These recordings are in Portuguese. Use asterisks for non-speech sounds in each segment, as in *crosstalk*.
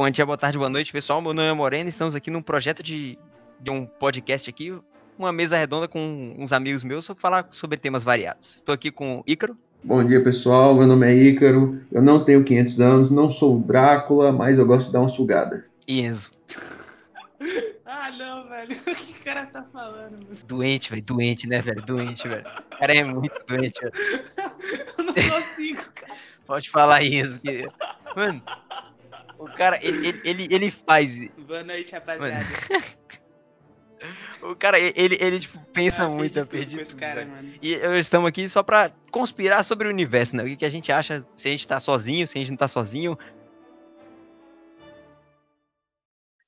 bom dia, boa tarde, boa noite, pessoal. Meu nome é Moreno, estamos aqui num projeto de, de um podcast aqui, uma mesa redonda com uns amigos meus para falar sobre temas variados. Estou aqui com o Ícaro. Bom dia, pessoal. Meu nome é Ícaro. Eu não tenho 500 anos, não sou o Drácula, mas eu gosto de dar uma sugada. E Enzo. *laughs* ah, não, velho. *laughs* O que o cara tá falando? Mano? Doente, velho. Doente, né, velho? Doente, velho. O cara é muito doente, velho. *laughs* eu não consigo, cara. Pode falar isso. Que... Mano, o cara, ele, ele, ele, faz. Boa noite, rapaziada. *laughs* O cara, ele, ele tipo, pensa ah, muito, eu perdi tudo, cara, mano. E estamos aqui só pra conspirar sobre o universo, né? O que, que a gente acha, se a gente tá sozinho, se a gente não tá sozinho.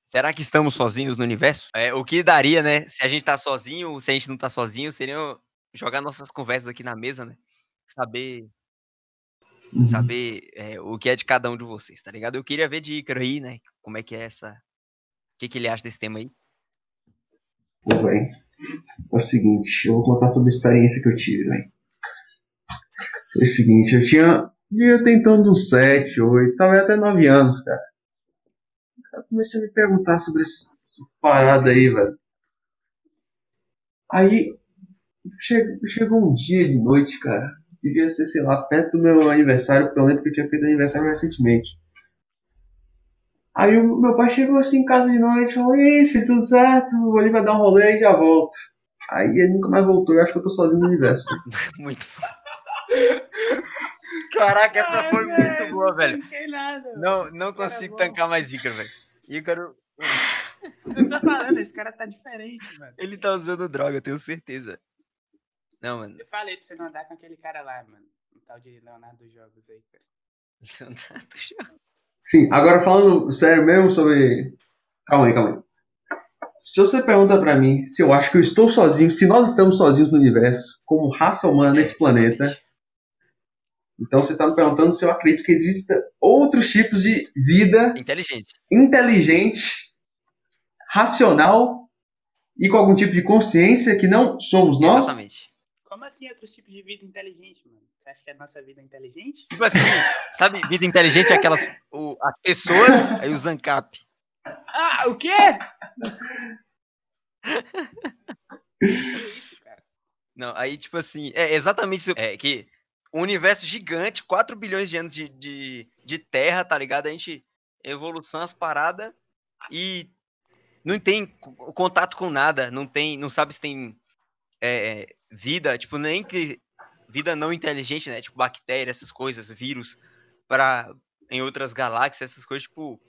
Será que estamos sozinhos no universo? É, o que daria, né? Se a gente tá sozinho, se a gente não tá sozinho, seria jogar nossas conversas aqui na mesa, né? Saber uhum. saber é, o que é de cada um de vocês, tá ligado? Eu queria ver de Ícaro aí, né? Como é que é essa. O que, que ele acha desse tema aí? Pô, velho. É o seguinte, eu vou contar sobre a experiência que eu tive, velho. Foi o seguinte, eu tinha. Eu tentando uns 7, 8, talvez até 9 anos, cara. Eu comecei a me perguntar sobre essa, essa parada aí, velho. Aí chegou, chegou um dia de noite, cara devia ser, sei lá, perto do meu aniversário, porque eu lembro que eu tinha feito aniversário recentemente. Aí o meu pai chegou assim em casa de noite e falou, Ih, filho, tudo certo? Vou ali vai dar um rolê e já volto. Aí ele nunca mais voltou, eu acho que eu tô sozinho no universo. *laughs* muito Caraca, essa Ai, foi velho, muito boa, velho. Não, não consigo tancar mais Ícaro, velho. Ícaro. *laughs* Eu tô falando, esse cara tá diferente, mano. Ele tá usando droga, eu tenho certeza. Não, mano. Eu falei pra você não andar com aquele cara lá, mano. O tal de Leonardo Jogos aí, cara. *laughs* Leonardo Jogos. Sim, agora falando sério mesmo sobre. Calma aí, calma aí. Se você pergunta para mim se eu acho que eu estou sozinho, se nós estamos sozinhos no universo, como raça humana nesse planeta, então você está me perguntando se eu acredito que exista outros tipos de vida inteligente, inteligente, racional e com algum tipo de consciência que não somos nós. Exatamente. Como assim outros tipos de vida inteligente, mano? Você acha que a nossa vida é inteligente? Tipo assim, sabe, vida inteligente é aquelas. O, as pessoas, aí o Zancap. Ah, o quê? que isso, cara? Não, aí, tipo assim, é exatamente isso. É que um universo gigante, 4 bilhões de anos de, de, de terra, tá ligado? A gente. Evolução, as paradas. E não tem contato com nada, não tem, não sabe se tem é, vida, tipo, nem que vida não inteligente, né? Tipo, bactéria, essas coisas, vírus, para em outras galáxias, essas coisas, tipo.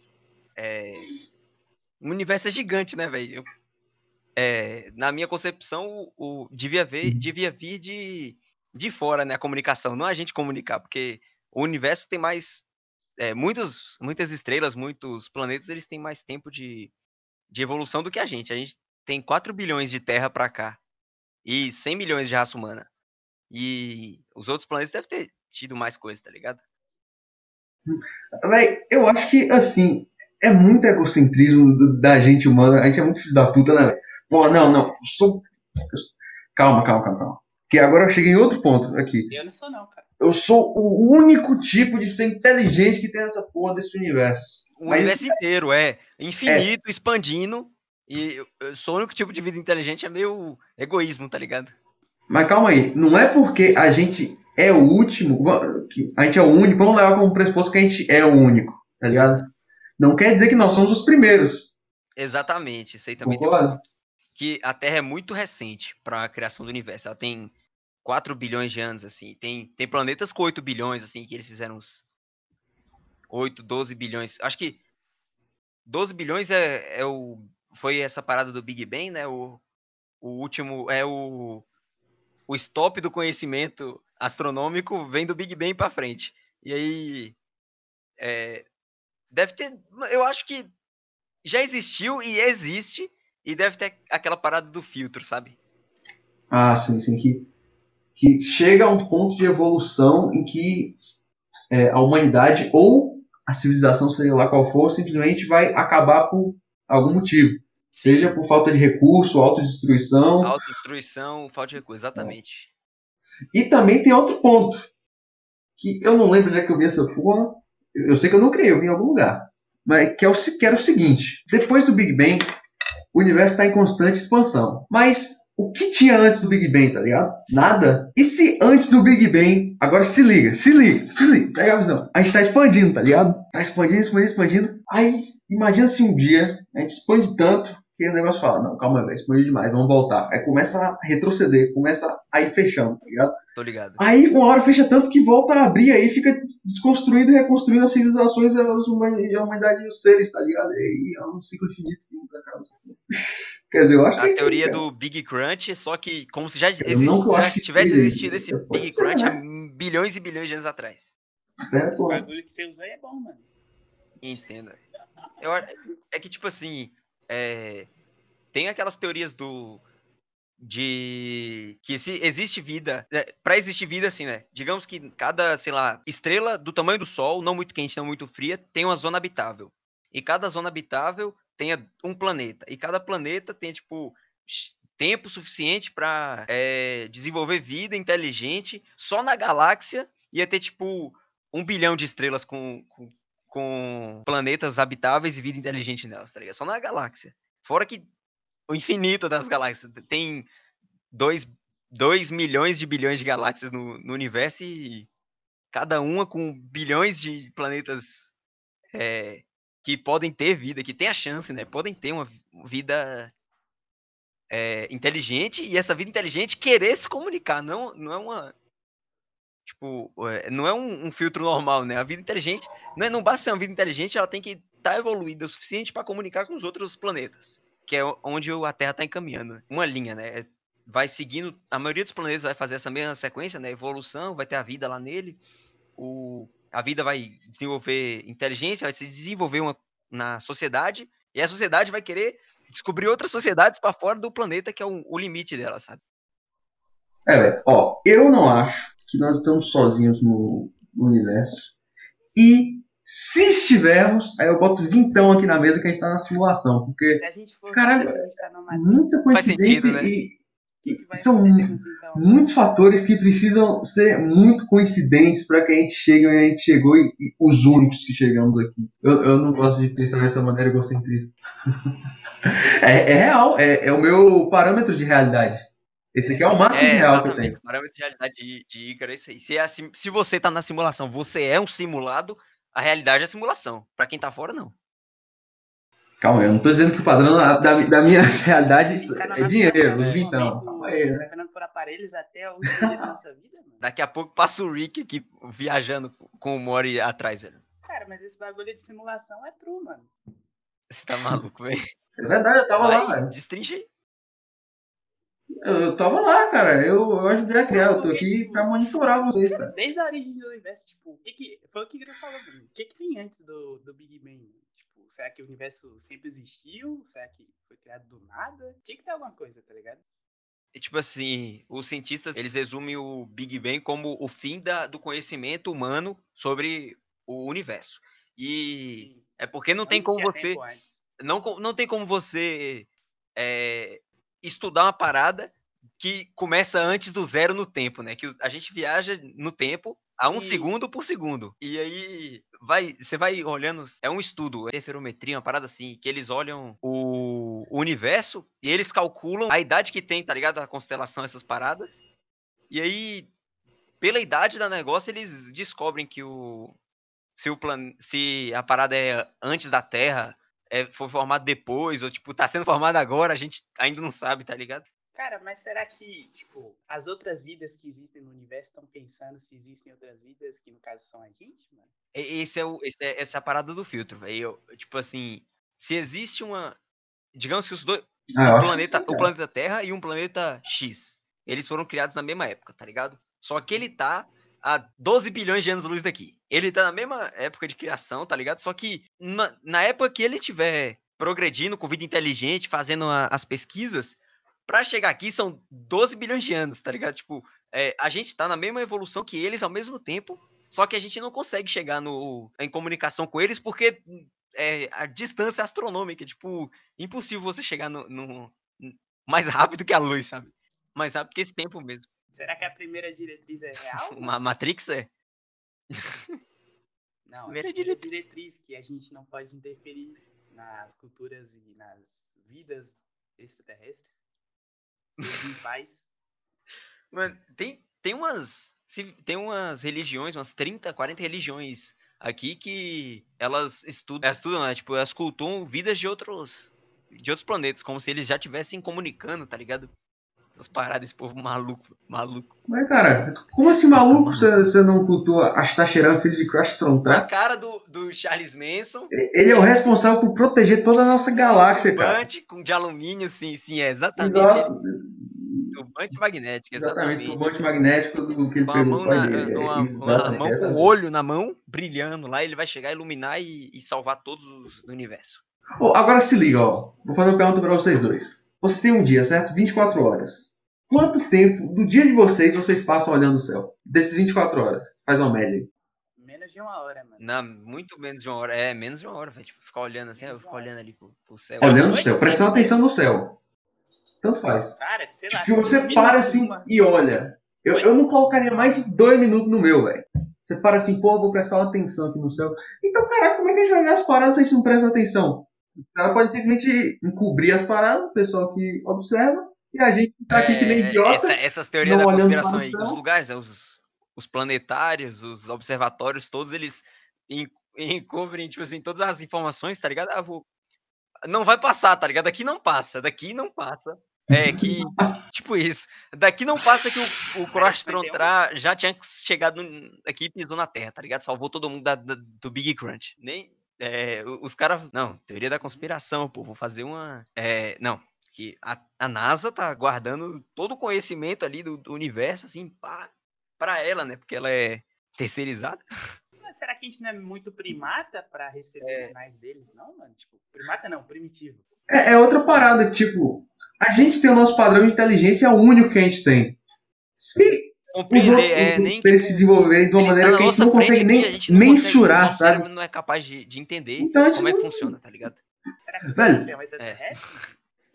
É... O universo é gigante, né, velho? É, na minha concepção, o, o, devia, ver, devia vir de, de fora, né? A comunicação, não a gente comunicar, porque o universo tem mais. É, muitos, muitas estrelas, muitos planetas, eles têm mais tempo de, de evolução do que a gente. A gente tem 4 bilhões de Terra para cá e 100 milhões de raça humana. E os outros planetas devem ter tido mais coisas, tá ligado? Véi, eu acho que, assim, é muito egocentrismo da gente humana. A gente é muito filho da puta, né, velho? Pô, não, não. Sou. Calma, calma, calma, calma. Que agora eu cheguei em outro ponto aqui. Eu não sou, não, cara. Eu sou o único tipo de ser inteligente que tem essa porra desse universo. O Mas... universo inteiro, é. Infinito, é. expandindo. E eu sou o único tipo de vida inteligente é meio egoísmo, tá ligado? Mas calma aí, não é porque a gente é o último, a gente é o único, vamos levar como pressuposto que a gente é o único, tá ligado? Não quer dizer que nós somos os primeiros. Exatamente, isso aí também Concordo. tem que a Terra é muito recente para a criação do universo. Ela tem 4 bilhões de anos, assim. Tem, tem planetas com 8 bilhões, assim, que eles fizeram uns 8, 12 bilhões. Acho que 12 bilhões é, é o foi essa parada do Big Bang, né? O, o último é o, o stop do conhecimento astronômico vem do Big Bang para frente. E aí é, deve ter, eu acho que já existiu e existe e deve ter aquela parada do filtro, sabe? Ah, sim, sim que que chega a um ponto de evolução em que é, a humanidade ou a civilização, seja lá qual for, simplesmente vai acabar por algum motivo. Seja por falta de recurso, autodestruição. Autodestruição, falta de recurso, exatamente. E também tem outro ponto. Que eu não lembro onde é que eu vi essa porra. Eu sei que eu não criei, eu vi em algum lugar. mas que, é o, que era o seguinte: depois do Big Bang, o universo está em constante expansão. Mas o que tinha antes do Big Bang, tá ligado? Nada. E se antes do Big Bang, agora se liga, se liga, se liga, pega a visão. A gente tá expandindo, tá ligado? Tá expandindo, expandindo, expandindo. Aí, imagina se um dia a gente expande tanto que o negócio fala, não, calma, velho, expandiu demais, vamos voltar. Aí começa a retroceder, começa a ir fechando, tá ligado? Tô ligado. Aí uma hora fecha tanto que volta a abrir, aí fica desconstruindo e reconstruindo as civilizações, as humanidade, a humanidade e os seres, tá ligado? E é um ciclo infinito que nunca acaba. *laughs* Quer dizer, eu acho A que é aí, teoria cara. do Big Crunch, só que como se já, existe, já acho que tivesse existido esse Big ser, Crunch né? há bilhões e bilhões de anos atrás. Até, Esse pô, bagulho que você usou aí é bom, mano. Entenda. Eu, a- é que, tipo assim, é, tem aquelas teorias do. De que se existe vida, é, para existir vida, assim, né? Digamos que cada, sei lá, estrela do tamanho do Sol, não muito quente, não muito fria, tem uma zona habitável. E cada zona habitável tenha um planeta. E cada planeta tem, tipo, tempo suficiente para desenvolver vida inteligente. Só na galáxia ia ter, tipo, um bilhão de estrelas com, com, com planetas habitáveis e vida inteligente nelas, tá ligado? Só na galáxia. Fora que o infinito das galáxias. Tem 2 milhões de bilhões de galáxias no, no universo e cada uma com bilhões de planetas é, que podem ter vida, que tem a chance, né? Podem ter uma vi- vida é, inteligente e essa vida inteligente querer se comunicar. Não, não é uma. Tipo, é, não é um, um filtro normal, né? A vida inteligente. Não, é, não basta ser uma vida inteligente, ela tem que estar evoluída o suficiente para comunicar com os outros planetas. Que é onde a Terra está encaminhando. Uma linha, né? Vai seguindo. A maioria dos planetas vai fazer essa mesma sequência, né? Evolução, vai ter a vida lá nele. O, a vida vai desenvolver inteligência, vai se desenvolver uma, na sociedade. E a sociedade vai querer descobrir outras sociedades para fora do planeta, que é o, o limite dela, sabe? É, ó, eu não acho que nós estamos sozinhos no, no universo. E se estivermos, aí eu boto vintão aqui na mesa que a gente tá na simulação, porque Caralho, tá muita Faz sentido, coincidência né? e, e são então? muitos fatores que precisam ser muito coincidentes para que a gente chegue onde a gente chegou e, e os únicos que chegamos aqui. Eu, eu não gosto de pensar dessa maneira egocentrista. *laughs* é, é real, é, é o meu parâmetro de realidade. Esse aqui é o máximo É, real que eu exatamente. tenho. Parâmetro de realidade de, de Ícaro é isso aí. Se, é a sim- se você tá na simulação, você é um simulado, a realidade é simulação. Pra quem tá fora, não. Calma, eu não tô dizendo que o padrão da, da, da minha *laughs* realidade A é dinheiro, os nesse vintão. momento, Calma aí, né? Esperando por aparelhos até o último dia da nossa vida, mano. Daqui a pouco passa o Rick aqui viajando com o Mori atrás, velho. Cara, mas esse bagulho de simulação é true, mano. Você tá maluco, velho. É verdade, eu tava lá, Vai, velho. destrincha aí. Eu, eu tava lá, cara. Eu, eu ajudei a criar, eu tô aqui pra monitorar vocês, cara. Desde a origem do universo, tipo, o que que. Foi o que Guilherme falou, mano. O que que tem antes do, do Big Bang? Tipo, será que o universo sempre existiu? Será que foi criado do nada? Tinha que ter alguma coisa, tá ligado? E, tipo assim, os cientistas, eles resumem o Big Bang como o fim da, do conhecimento humano sobre o universo. E Sim. é porque não tem como você... não, não tem como você é, estudar uma parada que começa antes do zero no tempo, né? Que a gente viaja no tempo a um Sim. segundo por segundo. E aí vai, você vai olhando, é um estudo, interferometria, uma parada assim, que eles olham o, o universo e eles calculam a idade que tem, tá ligado? A constelação, essas paradas. E aí, pela idade da negócio, eles descobrem que o se o plan, se a parada é antes da Terra, é, foi formado depois, ou tipo, tá sendo formado agora, a gente ainda não sabe, tá ligado? Cara, mas será que, tipo, as outras vidas que existem no universo estão pensando se existem outras vidas, que no caso são a gente, mano? E- Esse é o, esse é, essa é a parada do filtro, velho. Tipo assim, se existe uma. Digamos que os dois. Ah, um planeta, sim, o cara. planeta Terra e um planeta X. Eles foram criados na mesma época, tá ligado? Só que ele tá a 12 bilhões de anos-luz daqui. Ele tá na mesma época de criação, tá ligado? Só que na, na época que ele tiver progredindo com vida inteligente, fazendo a- as pesquisas, pra chegar aqui são 12 bilhões de anos, tá ligado? Tipo, é, a gente tá na mesma evolução que eles ao mesmo tempo, só que a gente não consegue chegar no, em comunicação com eles porque é, a distância é astronômica, tipo, impossível você chegar no, no- mais rápido que a luz, sabe? Mais rápido que esse tempo mesmo. Será que a primeira diretriz é real? *laughs* Uma Matrix é. *laughs* Não, Primeira a primeira diretriz que a gente não pode interferir nas culturas e nas vidas extraterrestres. Em paz. Mano, tem, tem umas. Tem umas religiões, umas 30, 40 religiões aqui que elas estudam. Elas estudam, né? Tipo, elas cultuam vidas de outros. De outros planetas, como se eles já estivessem comunicando, tá ligado? Essas paradas, esse povo maluco, maluco. Mas, cara, como assim maluco você, você não cultua Astacheran, filho de Crash A Trontra? cara do, do Charles Manson, Ele é o responsável por proteger toda a nossa galáxia, cara. turbante com de alumínio, sim, sim, é exatamente Exato, ele. Turbante magnético, exatamente, exatamente. bote magnético do que ele Com a pegou mão na, dele. uma, É, uma exatamente, mão com o olho na mão, brilhando lá, ele vai chegar, iluminar e, e salvar todos os do universo. Ô, agora se liga, ó. Vou fazer uma pergunta pra vocês dois. Vocês têm um dia, certo? 24 horas. Quanto tempo do dia de vocês vocês passam olhando o céu? Desses 24 horas. Faz uma média aí. Menos de uma hora, mano. Na, muito menos de uma hora. É, menos de uma hora, velho. Tipo, ficar olhando assim, eu ficar olhando ali pro, pro céu. Olhando o céu, prestando atenção no céu. Tanto faz. Cara, sei lá. Porque você para assim e olha. Eu, eu não colocaria mais de dois minutos no meu, velho. Você para assim, pô, eu vou prestar uma atenção aqui no céu. Então, caraca, como é que a gente vai ver as paradas se a gente não presta atenção? O cara pode simplesmente encobrir as paradas, o pessoal que observa, e a gente tá aqui que nem É, idiota. essa- essas teorias não da conspiração aí, os lugares, né, os, os planetários, os observatórios, todos eles en- encobrem, tipo assim, todas as informações, tá ligado? Ah, vou... Não vai passar, tá ligado? Daqui não passa, daqui não passa. É que, tipo isso, daqui não passa que o, o Cross 51. Trontra já tinha chegado aqui e pisou na Terra, tá ligado? Salvou todo mundo da- da- do Big Crunch. Nem, é, os caras. Não, teoria da conspiração, pô. Vou fazer uma. É, não, que a, a NASA tá guardando todo o conhecimento ali do, do universo, assim, pá, pra ela, né? Porque ela é terceirizada. Mas será que a gente não é muito primata pra receber É. sinais deles, não, mano? Tipo, primata não, primitivo. É, é outra parada que, tipo, a gente tem o nosso padrão de inteligência, é o único que a gente tem. Se Compreender, é, nem. tipo, se desenvolverem de uma ele tá maneira na que a gente não consegue frente nem gente não mensurar, consegue, sabe? não é capaz de, de entender Então a gente como é que não- funciona, tá ligado? Velho. é extraterrestre?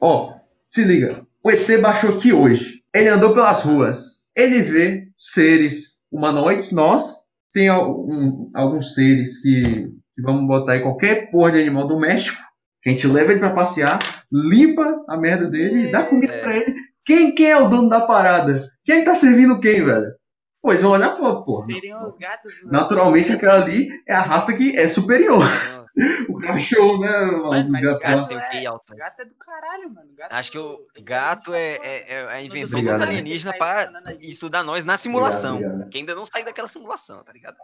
Ó, se liga. O ET baixou aqui hoje. Ele andou pelas ruas. Ele vê seres humanoides, nós. Tem al- um- alguns seres que, que vamos botar aí qualquer porra de animal doméstico. Que a gente leva ele pra passear, limpa a merda dele e dá comida É. pra ele. Quem, quem é o dono da parada? Quem tá servindo quem, velho? Pô, eles vão olhar e falar, porra. Seriam os gatos. Naturalmente aquela ali é a raça que é superior. Então, *laughs* O cachorro, né? O Mano, mas gato, gato é- QI alto. Gato é do caralho, mano. Gato Acho que o gato é, 24 é- é a invenção Obrigado, dos né? alienígenas Tá pra estudar nós na simulação. obrigado. Que ainda não sai daquela simulação, tá ligado?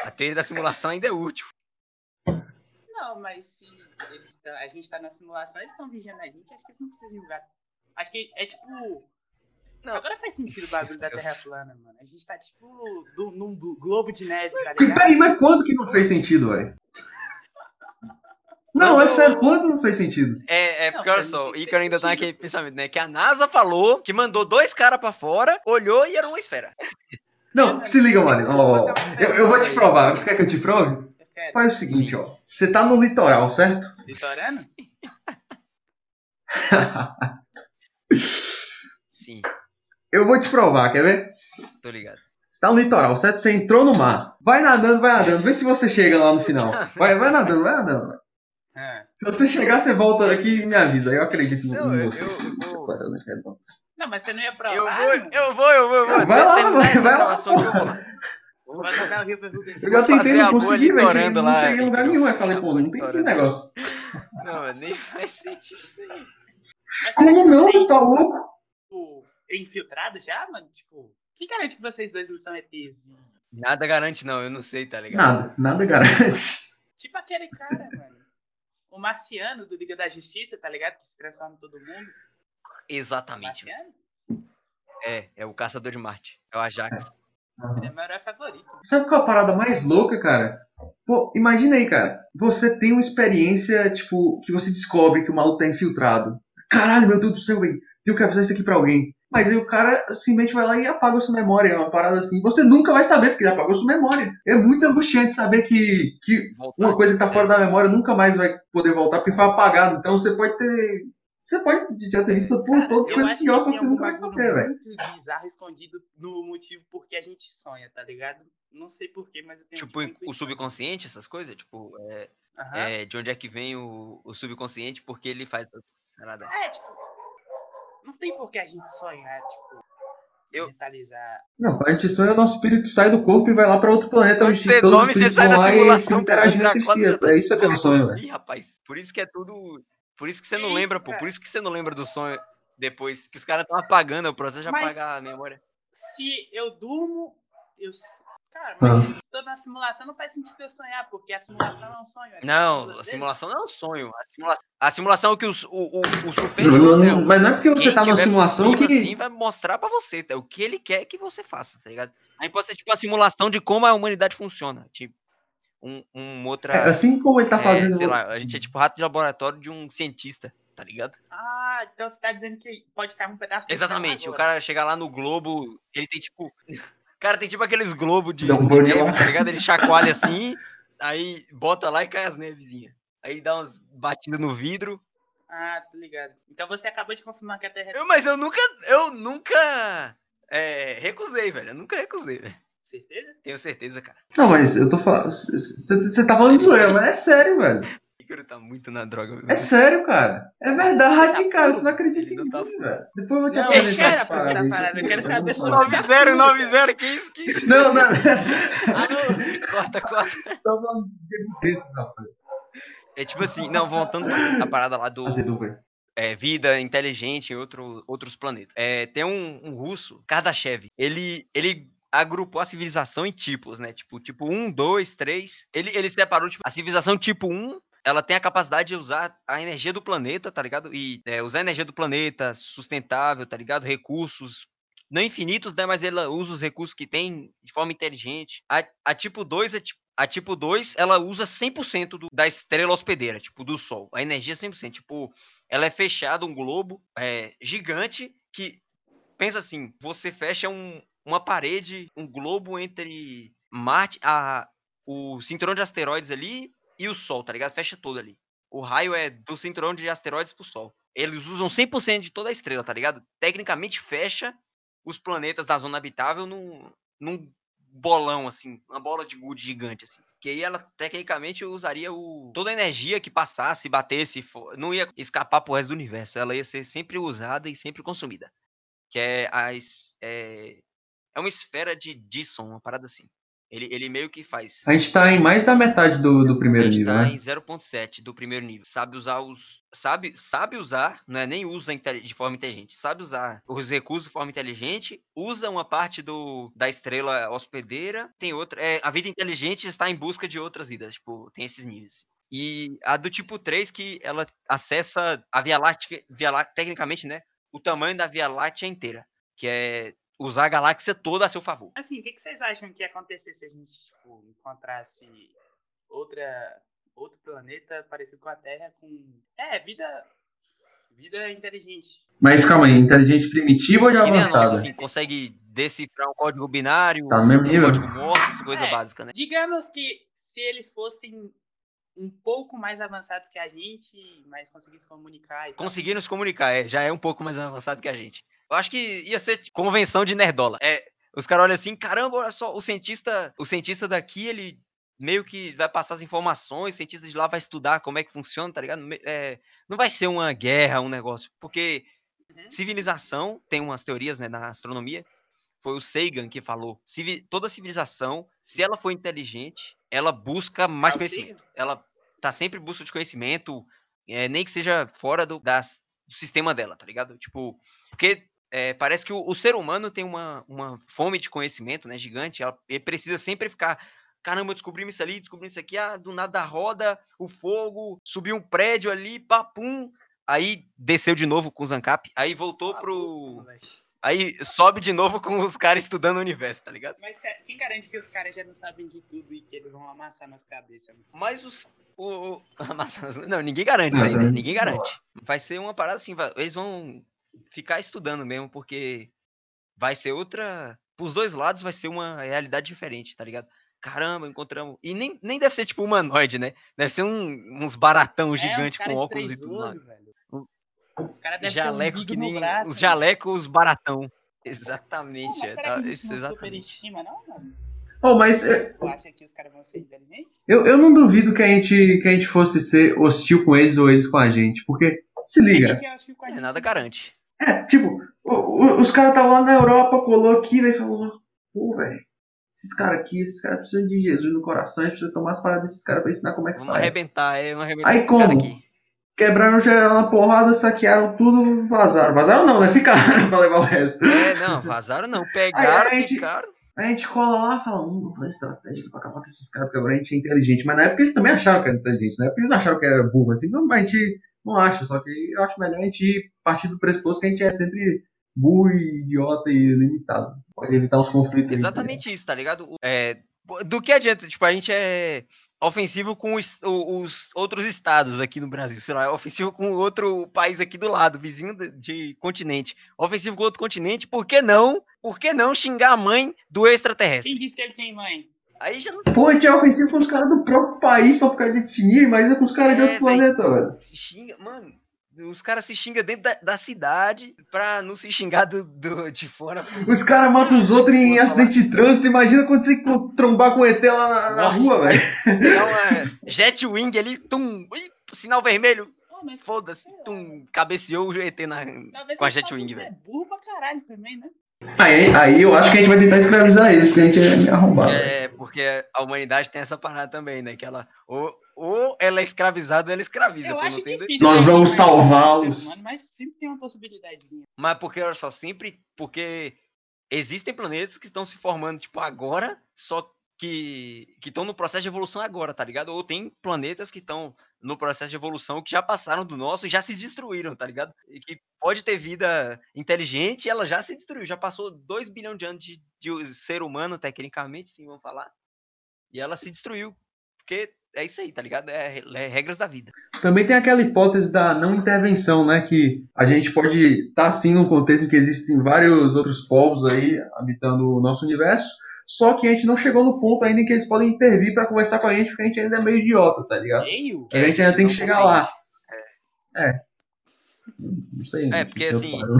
A teoria da simulação ainda é útil. Não, mas se eles tão- a gente tá na simulação, eles estão vigiando a gente, acho que eles não precisam de um gato. Acho que é tipo. Não. Agora faz sentido o bagulho da. Terra plana, mano. A gente tá tipo do- num glo- globo de neve, tá ligado? Peraí, mas quanto que não fez sentido, velho? Não, é sério, quanto não fez sentido? É, é Não, porque olha faz só, o sentido, Ícaro ainda tá sentido. naquele pensamento, né? Que a NASA falou que mandou dois caras pra fora, olhou e era uma esfera. Não, se liga, mano. ó, eu, eu vou te provar. Você quer que eu te prove? Eu. Faz o seguinte, ó. Você tá no litoral, certo? Litorano? *laughs* Sim, Eu vou te provar, quer ver? tô ligado. Você tá no litoral, certo? Você entrou no mar. Vai nadando, vai nadando. Vê se você chega lá no final. Vai, vai nadando, vai nadando. Ah. Se você chegar, você volta daqui e me avisa. Eu acredito em Não, eu, você. eu, eu vou. Não, mas você não ia pra Eu lá? vou, eu vou, eu vou, eu vou. Vai lá, vai- vai lá, eu. Eu já tentei, não consegui, velho. Não lá, cheguei em lugar nenhum. Aí falei, Fazer a pô, não tem esse negócio. Não, mas nem faz sentido isso aí. Mas Como que não? tem, Tá louco? tipo, infiltrado já, mano? Tipo, quem garante que vocês dois não são ETs? Nada garante, não, eu não sei, tá ligado? Nada, nada garante. Tipo aquele cara, mano. O marciano do Liga da Justiça, tá ligado? Que se transforma em todo mundo. Exatamente. marciano? É, é o Caçador de Marte. É o Ajax. Ele é meu herói favorito. Sabe qual é a parada mais louca, cara? Pô, imagina aí, cara. Você tem uma experiência, tipo, que você descobre que o maluco tá infiltrado. Caralho, meu Deus do céu, velho. Tenho que avisar isso aqui pra alguém. Mas aí o cara simplesmente vai lá e apaga a sua memória. É uma parada assim. Você nunca vai saber, porque ele apagou a sua memória. É muito angustiante saber que, que Voltar. uma coisa que tá fora É. da memória nunca mais vai poder voltar porque foi apagado. Então você pode ter, Você pode já ter visto por todo acho pior, que só que você nunca vai saber, velho. muito bizarro escondido no motivo porque a gente sonha, tá ligado? Não sei porquê, mas eu tenho Tipo, o subconsciente, essas coisas, tipo, é, Aham. é, de onde é que vem o, o subconsciente, porque ele faz paradas. É, tipo. Não tem por que a gente sonhar, tipo. Eu- Mentalizar. Não, quando a gente sonha, o nosso espírito sai do corpo e vai lá pra outro planeta onde você todos os dorme, você espíritos sai vão da lá e interagindo já entre acorda, si. É isso que é um sonho, velho. Ih, rapaz, por isso que é tudo. Por isso que você Que não lembra, isso, pô. cara? Por isso que você não lembra do sonho depois. Que os caras estão apagando o processo de Mas- apagar a memória. Se eu durmo, eu. Cara, Ah. mas se eu tô na simulação, não faz sentido eu sonhar, porque a simulação é um sonho. sonha Não, duas a simulação não é um sonho. A simulação, a simulação é que os- o, o, o superior. né, o- Mas não é porque você tá numa tiver simulação que. assim, vai mostrar pra você tá? o que ele quer que você faça, tá ligado? Aí pode ser tipo a simulação de como a humanidade funciona. Tipo, um, um outra. É, assim como ele tá é, fazendo. sei lá, a gente é tipo rato de laboratório de um cientista, tá ligado? Ah, então você tá dizendo que pode ficar um pedaço Exatamente. O cara chega lá no globo, ele tem tipo. Cara, tem tipo aqueles globos de, um de neve, tá ligado? Ele chacoalha assim, aí bota lá e cai as nevezinhas. Aí dá umas batidas no vidro. Ah, tô ligado. Então você acabou de confirmar que a Terra é. Eu- mas eu nunca. Eu nunca. é, recusei, velho. Eu nunca recusei, velho. Certeza? Tenho certeza, cara. Não, mas eu tô falando. Você tá falando de zoeira, mas é sério, velho. Ícaro tá muito na droga. velho. É sério, cara. É verdade, tá cara. Você não acredita em não tá mim, velho. Depois eu vou te Não, apresentar deixa parada. parada, eu quero saber se você Não, tá 90, puto. 90, que isso, que isso? Não, não. Alô? Corta, corta. Tô falando de rapaz. É tipo assim, não, voltando pra parada lá do. Velho. é, vida inteligente em outro, outros planetas. É, tem um, um russo, Kardashev. Ele, ele agrupou a civilização em tipos, né? Tipo, tipo 1, 2, 3. Ele, ele separou, tipo, a civilização tipo 1, ela tem a capacidade de usar a energia do planeta, tá ligado? E é, usar a energia do planeta sustentável, tá ligado? Recursos. Não infinitos, né? Mas ela usa os recursos que tem de forma inteligente. A, a tipo 2 é tipo. A tipo 2, ela usa 100% do, da estrela hospedeira, tipo, do Sol. A energia é 100%. Tipo, ela é fechada, um globo é, gigante que, pensa assim, você fecha um- uma parede, um globo entre Marte, a, o cinturão de asteroides ali e o Sol, tá ligado? Fecha todo ali. O raio é do cinturão de asteroides pro Sol. Eles usam 100% de toda a estrela, tá ligado? Tecnicamente fecha os planetas da zona habitável num, num bolão, assim, uma bola de gude gigante, assim. Que aí ela, tecnicamente, usaria o, toda a energia que passasse, batesse, fo- não ia escapar pro resto do universo. Ela ia ser sempre usada e sempre consumida. Que é as. É, é uma esfera de Dyson, uma parada assim. Ele, ele meio que faz. A gente tá em mais da metade do, do A primeiro gente nível, tá né? em 0.7 do primeiro nível. Sabe usar os. Sabe, sabe usar, não é nem usa de forma inteligente. Sabe usar os recursos de forma inteligente. Usa uma parte do, da estrela hospedeira. Tem outra. É, a vida inteligente está em busca de outras vidas. Tipo, tem esses níveis. E a do tipo 3, que ela acessa a Via Láctea, Via Láctea tecnicamente, né? O tamanho da Via Láctea inteira. Que é usar a galáxia toda a seu favor. Assim, o que, que vocês acham que ia acontecer se a gente, tipo, encontrasse outra, outro planeta parecido com a Terra com. É, vida. Vida inteligente. Mas calma aí, inteligente primitiva ou de Que nem a nossa, avançada? assim, consegue decifrar um código binário, Tá no mesmo um nível? código Morse, coisa É. básica, né? Digamos que se eles fossem um pouco mais avançados que a gente, mas conseguissem comunicar e. Conseguiram se comunicar, é, já é um pouco mais avançado que a gente. Eu acho que ia ser tipo, convenção de nerdola. É, os caras olham assim, caramba, olha só, o cientista, o cientista daqui, ele meio que vai passar as informações, o cientista de lá vai estudar como é que funciona, tá ligado? É, não vai ser uma guerra, um negócio, porque Uhum. civilização, tem umas teorias, né, na astronomia, foi o Sagan que falou, civi- toda civilização, se ela for inteligente, ela busca mais Ah, o conhecimento. Ela tá sempre em busca de conhecimento, é, nem que seja fora do, das- do sistema dela, tá ligado? Tipo, porque é, parece que o, o ser humano tem uma, uma fome de conhecimento, né, gigante, ela, ele precisa sempre ficar, caramba, descobrimos isso ali, descobrimos isso aqui, ah, do nada roda, o fogo, subiu um prédio ali, papum, aí desceu de novo com o Zancap, aí voltou Maluco, pro... Aí sobe de novo com os caras estudando o universo, tá ligado? Mas sério, quem garante que os caras já não sabem de tudo e que eles vão amassar nas cabeças? mano? Mas os. O, o- *laughs* a maçã- não, ninguém garante isso aí, né? Ninguém garante. Vai ser uma parada assim, vai- eles vão ficar estudando mesmo, porque vai ser outra. Pros dois lados vai ser uma realidade diferente, tá ligado? Caramba, encontramos. E nem, nem deve ser tipo humanoide, né? Deve ser um- uns baratão É, gigante com óculos e tudo lá. Os caras devem ter um Jaleco que braço. os jalecos baratão. Pô, Exatamente. mas é, será tá- que a gente isso, não exatamente. superestima, não, mano? Oh, mas é, Tu acha que os caras vão ser inteligentes? eu, eu não duvido que a, gente, que a gente fosse ser hostil com eles ou eles com a gente. Porque, se A liga, É, gente nada não- garante. É, tipo, o- o- os caras estavam lá na Europa, colou aqui, velho, falou, pô, velho, esses caras aqui, esses caras precisam de Jesus no coração, a gente precisa tomar as paradas desses caras pra ensinar como é que Vamos faz. arrebentar, é, vamos arrebentar Aí esse cara como? aqui. Quebraram geral na porrada, saquearam tudo, vazaram. Vazaram não, né? Ficaram *laughs* pra levar o resto. É, não, vazaram não. Pegaram, Aí a gente- ficaram. Aí a gente cola lá e fala, hum, vamos fazer estratégia pra acabar com esses caras, porque agora a gente é inteligente. Mas na época eles também acharam que era inteligente, na época eles acharam que era burro, assim, não, mas a gente não acha, só que eu acho melhor a gente ir partir do pressuposto que a gente é sempre burro idiota e limitado. Pode evitar uns conflitos. aí. Exatamente isso, tá ligado? É, do que adianta? Tipo, a gente é ofensivo com os, os outros estados aqui no Brasil, sei lá, é ofensivo com outro país aqui do lado, vizinho de, de continente. Ofensivo com outro continente, por que não? Por que não xingar a mãe do extraterrestre? Quem disse que ele tem mãe? Aí já não Pô, a gente é ofensivo com os caras do próprio país só por causa de etnia, imagina com os caras de É, outro daí- planeta, velho. xinga, mano. Os caras se xingam dentro da, da cidade pra não se xingar do, do- de fora. Os caras matam os outros em acidente de trânsito, imagina quando você trombar com o ET lá na, na rua, velho. Dá uma jet wing ali, tum, sinal vermelho, mas foda-se, tum, cabeceou o ET na, talvez com a jet wing, velho. burro pra caralho também, né? Aí, aí eu acho que a gente vai tentar escravizar eles, porque a gente é meio arrombado. É, porque a humanidade tem essa parada também, né? Que ela ou, ou ela é escravizada ou ela escraviza. Eu acho difícil. Nós vamos mas- salvá-los. Mas sempre tem uma possibilidadezinha. Mas porque, olha só, sempre. Porque existem planetas que estão se formando, tipo, agora, só que que estão no processo de evolução agora, tá ligado? Ou tem planetas que estão no processo de evolução que já passaram do nosso e já se destruíram, tá ligado? E que pode ter vida inteligente e ela já se destruiu, já passou 2 bilhões de anos de, de ser humano, tecnicamente, sim, vamos falar. E ela se destruiu. Porque é isso aí, tá ligado? É, é regras da vida. Também tem aquela hipótese da não intervenção, né? Que a gente pode estar assim num contexto em que existem vários outros povos aí habitando o nosso universo, só que a gente não chegou no ponto ainda em que eles podem intervir pra conversar com a gente, porque a gente ainda é meio idiota, tá ligado? Meio? A gente ainda tem que chegar lá. É. Não sei. É, porque assim, paro.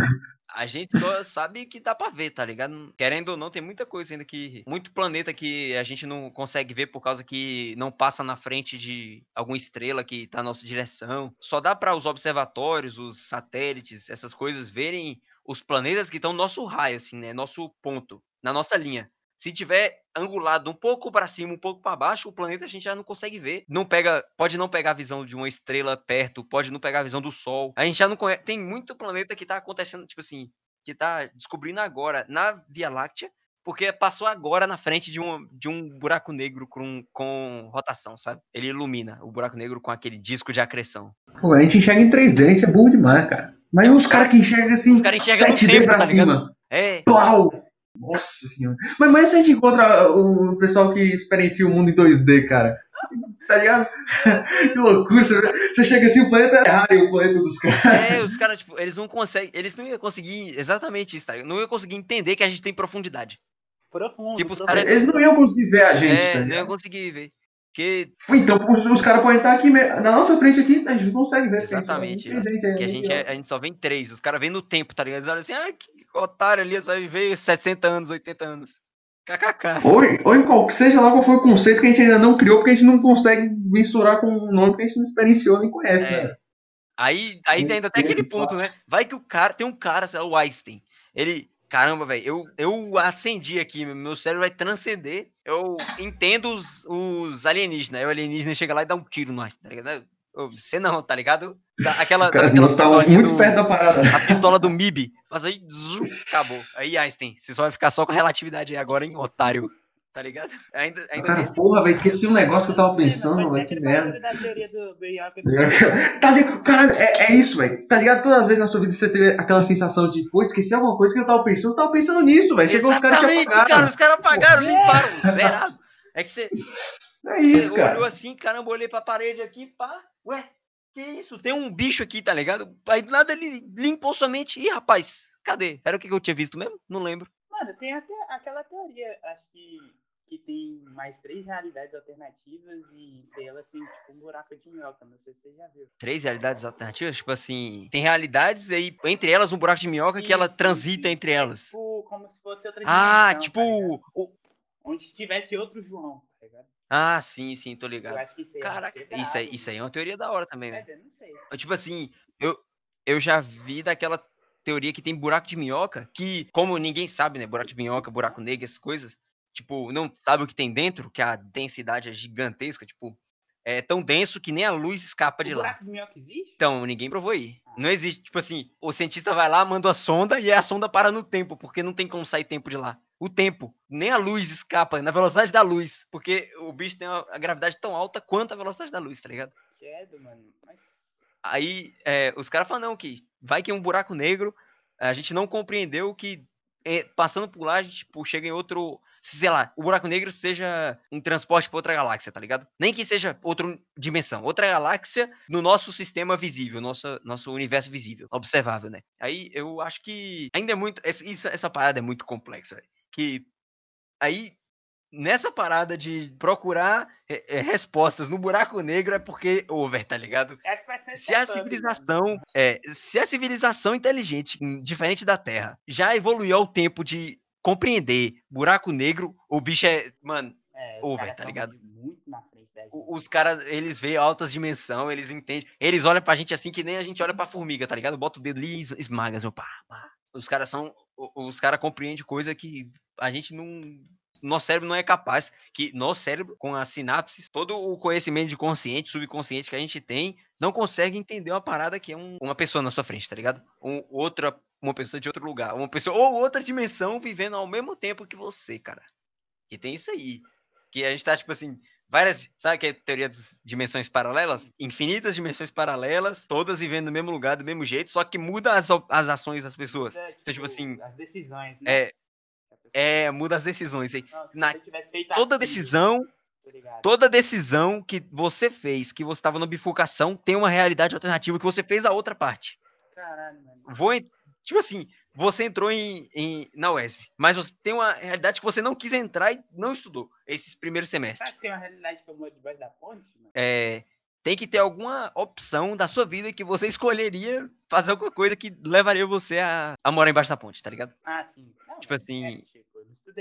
A gente só sabe que dá pra ver, tá ligado? Querendo ou não, tem muita coisa ainda que. Muito planeta que a gente não consegue ver por causa que não passa na frente de alguma estrela que tá na nossa direção. Só dá pra os observatórios, os satélites, essas coisas verem os planetas que estão no nosso raio, assim, né? Nosso ponto, na nossa linha. Se tiver angulado um pouco pra cima, um pouco pra baixo, o planeta a gente já não consegue ver. Não pega, pode não pegar a visão de uma estrela perto, pode não pegar a visão do Sol. A gente já não conhece. Tem muito planeta que tá acontecendo, tipo assim, que tá descobrindo agora na Via Láctea, porque passou agora na frente de um, de um buraco negro com, com rotação, sabe? Ele ilumina o buraco negro com aquele disco de acreção. Pô, a gente enxerga em 3D, a gente é burro demais, cara. Mas uns caras que enxergam assim, Os caras enxergam no 7D tempo, pra tá cima. É, Plau! Nossa senhora. Mas, se a gente encontra o pessoal que experiencia o mundo em 2D, cara. Tá ligado? que loucura. Você, você chega assim, o planeta é raro, o planeta dos caras. é, os caras, tipo, eles não conseguem. Eles não iam conseguir. Exatamente isso, tá? ligado? Não iam conseguir entender que a gente tem profundidade. Profundo. Tipo, profundo. caras- Eles não iam conseguir ver a gente, é, tá não iam conseguir ver. Porque Então os, os caras podem estar aqui na nossa frente aqui, a gente não consegue ver. porque Exatamente, A gente, aí, que a é gente, é- a gente só vê em três. Os caras vêm no tempo, tá ligado? Eles olham assim, ah, que otário ali, só viver 60 anos, 80 anos. KKK. Ou, ou em qual, seja lá qual for o conceito que a gente ainda não criou, porque a gente não consegue mensurar com um nome que a gente não experienciou nem conhece, É. né? Aí, aí ainda tem aquele ponto, né? Vai que o cara, tem um cara, sei lá, o Einstein. Ele, caramba, velho, eu, eu acendi aqui, meu cérebro vai transcender. Eu entendo os, os alienígenas. Aí o alienígena chega lá e dá um tiro no Einstein, tá ligado? Você não, tá ligado? Aquela, Cara, aquela nós estávamos muito do- perto da parada. a pistola do MIB. Mas aí, zum, acabou. Aí, Einstein, você só vai ficar só com relatividade aí agora, hein, otário. Tá ligado? *laughs* Ainda, ainda Cara, porra, velho, esqueci um negócio que eu tava pensando, velho, que aquele merda. bagulho da teoria do Benioff. Tá ligado? Cara, é, é isso, velho. Tá ligado? Todas as vezes na sua vida você teve aquela sensação de, pô, esqueci alguma coisa que eu tava pensando, você tava pensando nisso, velho. Chegou os caras e te Exatamente, cara, apagaram. os caras apagaram, limparam, *laughs* zerado. É que você, É isso, você olhou cara. assim, caramba, olhei pra parede aqui, pá, ué, que isso? Tem um bicho aqui, tá ligado? Aí do nada ele limpou sua mente. Ih, rapaz, cadê? Era o que eu tinha visto mesmo? Não lembro. Mano, tem até aquela teoria, acho que, que tem mais três realidades alternativas e entre elas tem tipo um buraco de minhoca. Não sei se você já viu. Três realidades alternativas? Tipo assim, tem realidades e entre elas um buraco de minhoca que ela Isso, transita isso, entre é elas. Tipo, como se fosse outra Ah, dimensão, tipo. tá o- Onde tivesse outro João, tá ligado? Ah, sim, sim, tô Eu ligado. acho que isso aí ia Caraca, ser isso aí, brabo, isso aí é uma teoria da hora também, Mas velho. eu não sei. Tipo assim, eu, eu já vi daquela teoria que tem buraco de minhoca, que, como ninguém sabe, né? Buraco de minhoca, buraco negro, essas coisas, tipo, não sabe o que tem dentro, que a densidade é gigantesca, tipo, é tão denso que nem a luz escapa de o lá. buraco de existe? Então, ninguém provou aí. Não existe, tipo assim, o cientista vai lá, manda a sonda e a sonda para no tempo, porque não tem como sair tempo de lá. O tempo, nem a luz escapa na velocidade da luz, porque o bicho tem uma- a gravidade tão alta quanto a velocidade da luz, tá ligado? Credo, mano. Mas. Aí é, os caras falam, não, que vai que é um buraco negro, a gente não compreendeu que é, passando por lá, a gente tipo, chega em outro. Sei lá, o buraco negro seja um transporte para outra galáxia, tá ligado? Nem que seja outra dimensão, outra galáxia no nosso sistema visível, nosso, nosso universo visível, observável, né? Aí eu acho que ainda é muito. Essa, essa parada é muito complexa. Que aí nessa parada de procurar é, é, respostas no buraco negro é porque over, tá ligado? Ser Se a mano. civilização, é, se a civilização inteligente, diferente da Terra, já evoluiu ao tempo de compreender buraco negro, o bicho é, mano, É, over, tá ligado? Muito na frente da gente. os caras, eles veem altas dimensão, eles entendem, eles olham pra gente assim que nem a gente olha pra formiga, tá ligado? Bota o dedo ali e es- esmaga, assim, pá, pá. Os caras são, os caras compreendem coisa que a gente não, nosso cérebro não é capaz, que nosso cérebro, com as sinapses, todo o conhecimento de consciente, subconsciente que a gente tem, não consegue entender uma parada que é um- uma pessoa na sua frente, tá ligado? Um, outra, uma pessoa de outro lugar, uma pessoa, ou outra dimensão vivendo ao mesmo tempo que você, cara. Que tem isso aí. Que a gente tá, tipo assim, várias. Sabe que é a teoria das dimensões paralelas? Infinitas dimensões paralelas, todas vivendo no mesmo lugar, do mesmo jeito, só que muda as, as ações das pessoas. É, Então, tipo assim, As decisões, né? É, é, muda as decisões. aí. Na- você tivesse feito Toda decisão, tá toda decisão que você fez, que você estava na bifurcação, tem uma realidade alternativa que você fez a outra parte. Caralho, mano. Vou, tipo assim, você entrou em, em- na UESB, mas você tem uma realidade que você não quis entrar e não estudou esses primeiros semestres. que tem uma realidade que eu moro debaixo da ponte, mano? É, tem que ter alguma opção da sua vida que você *laughs* escolheria fazer alguma coisa que levaria você a, a morar embaixo da ponte, tá ligado? Ah, sim. Não, Tipo mas assim, é, tipo.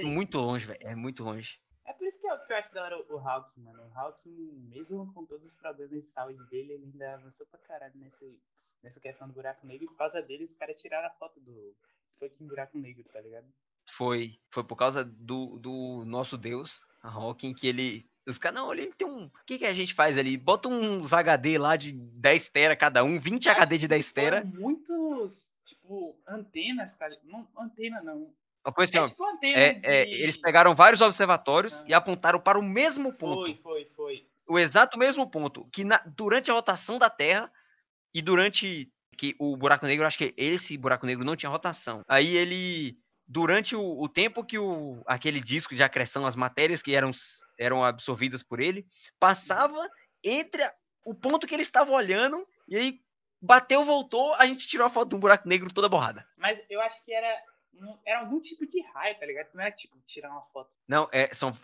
Muito longe, velho. É muito longe. É por isso que eu, que eu acho da hora o, o Hawking, mano. O Hawking, mesmo com todos os problemas de saúde dele, ele ainda avançou pra caralho nesse, nessa questão do buraco negro. E por causa dele, os caras tiraram a foto do fucking buraco negro, tá ligado? Foi, foi por causa do, do nosso Deus, a Hawking, que ele. Os caras, não, ele tem um. O que, que a gente faz ali? Bota uns HD lá de 10 tera cada um, 20 HD de 10 tera. Muitos, tipo, antenas, tá? Não, antena não. Uma coisa assim, É tipo antena é, é, de- eles pegaram vários observatórios Ah. e apontaram para o mesmo ponto. Foi, foi, foi. o exato mesmo ponto, que na- durante a rotação da Terra e durante que o buraco negro, acho que esse buraco negro não tinha rotação. Aí ele durante o, o tempo que o aquele disco de acreção, as matérias que eram eram absorvidas por ele, passava entre a- o ponto que ele estava olhando e aí bateu, voltou, a gente tirou a foto de um buraco negro toda borrada. Mas eu acho que era, era algum tipo de raio, tá ligado? Não era tipo tirar uma foto. Não, é, são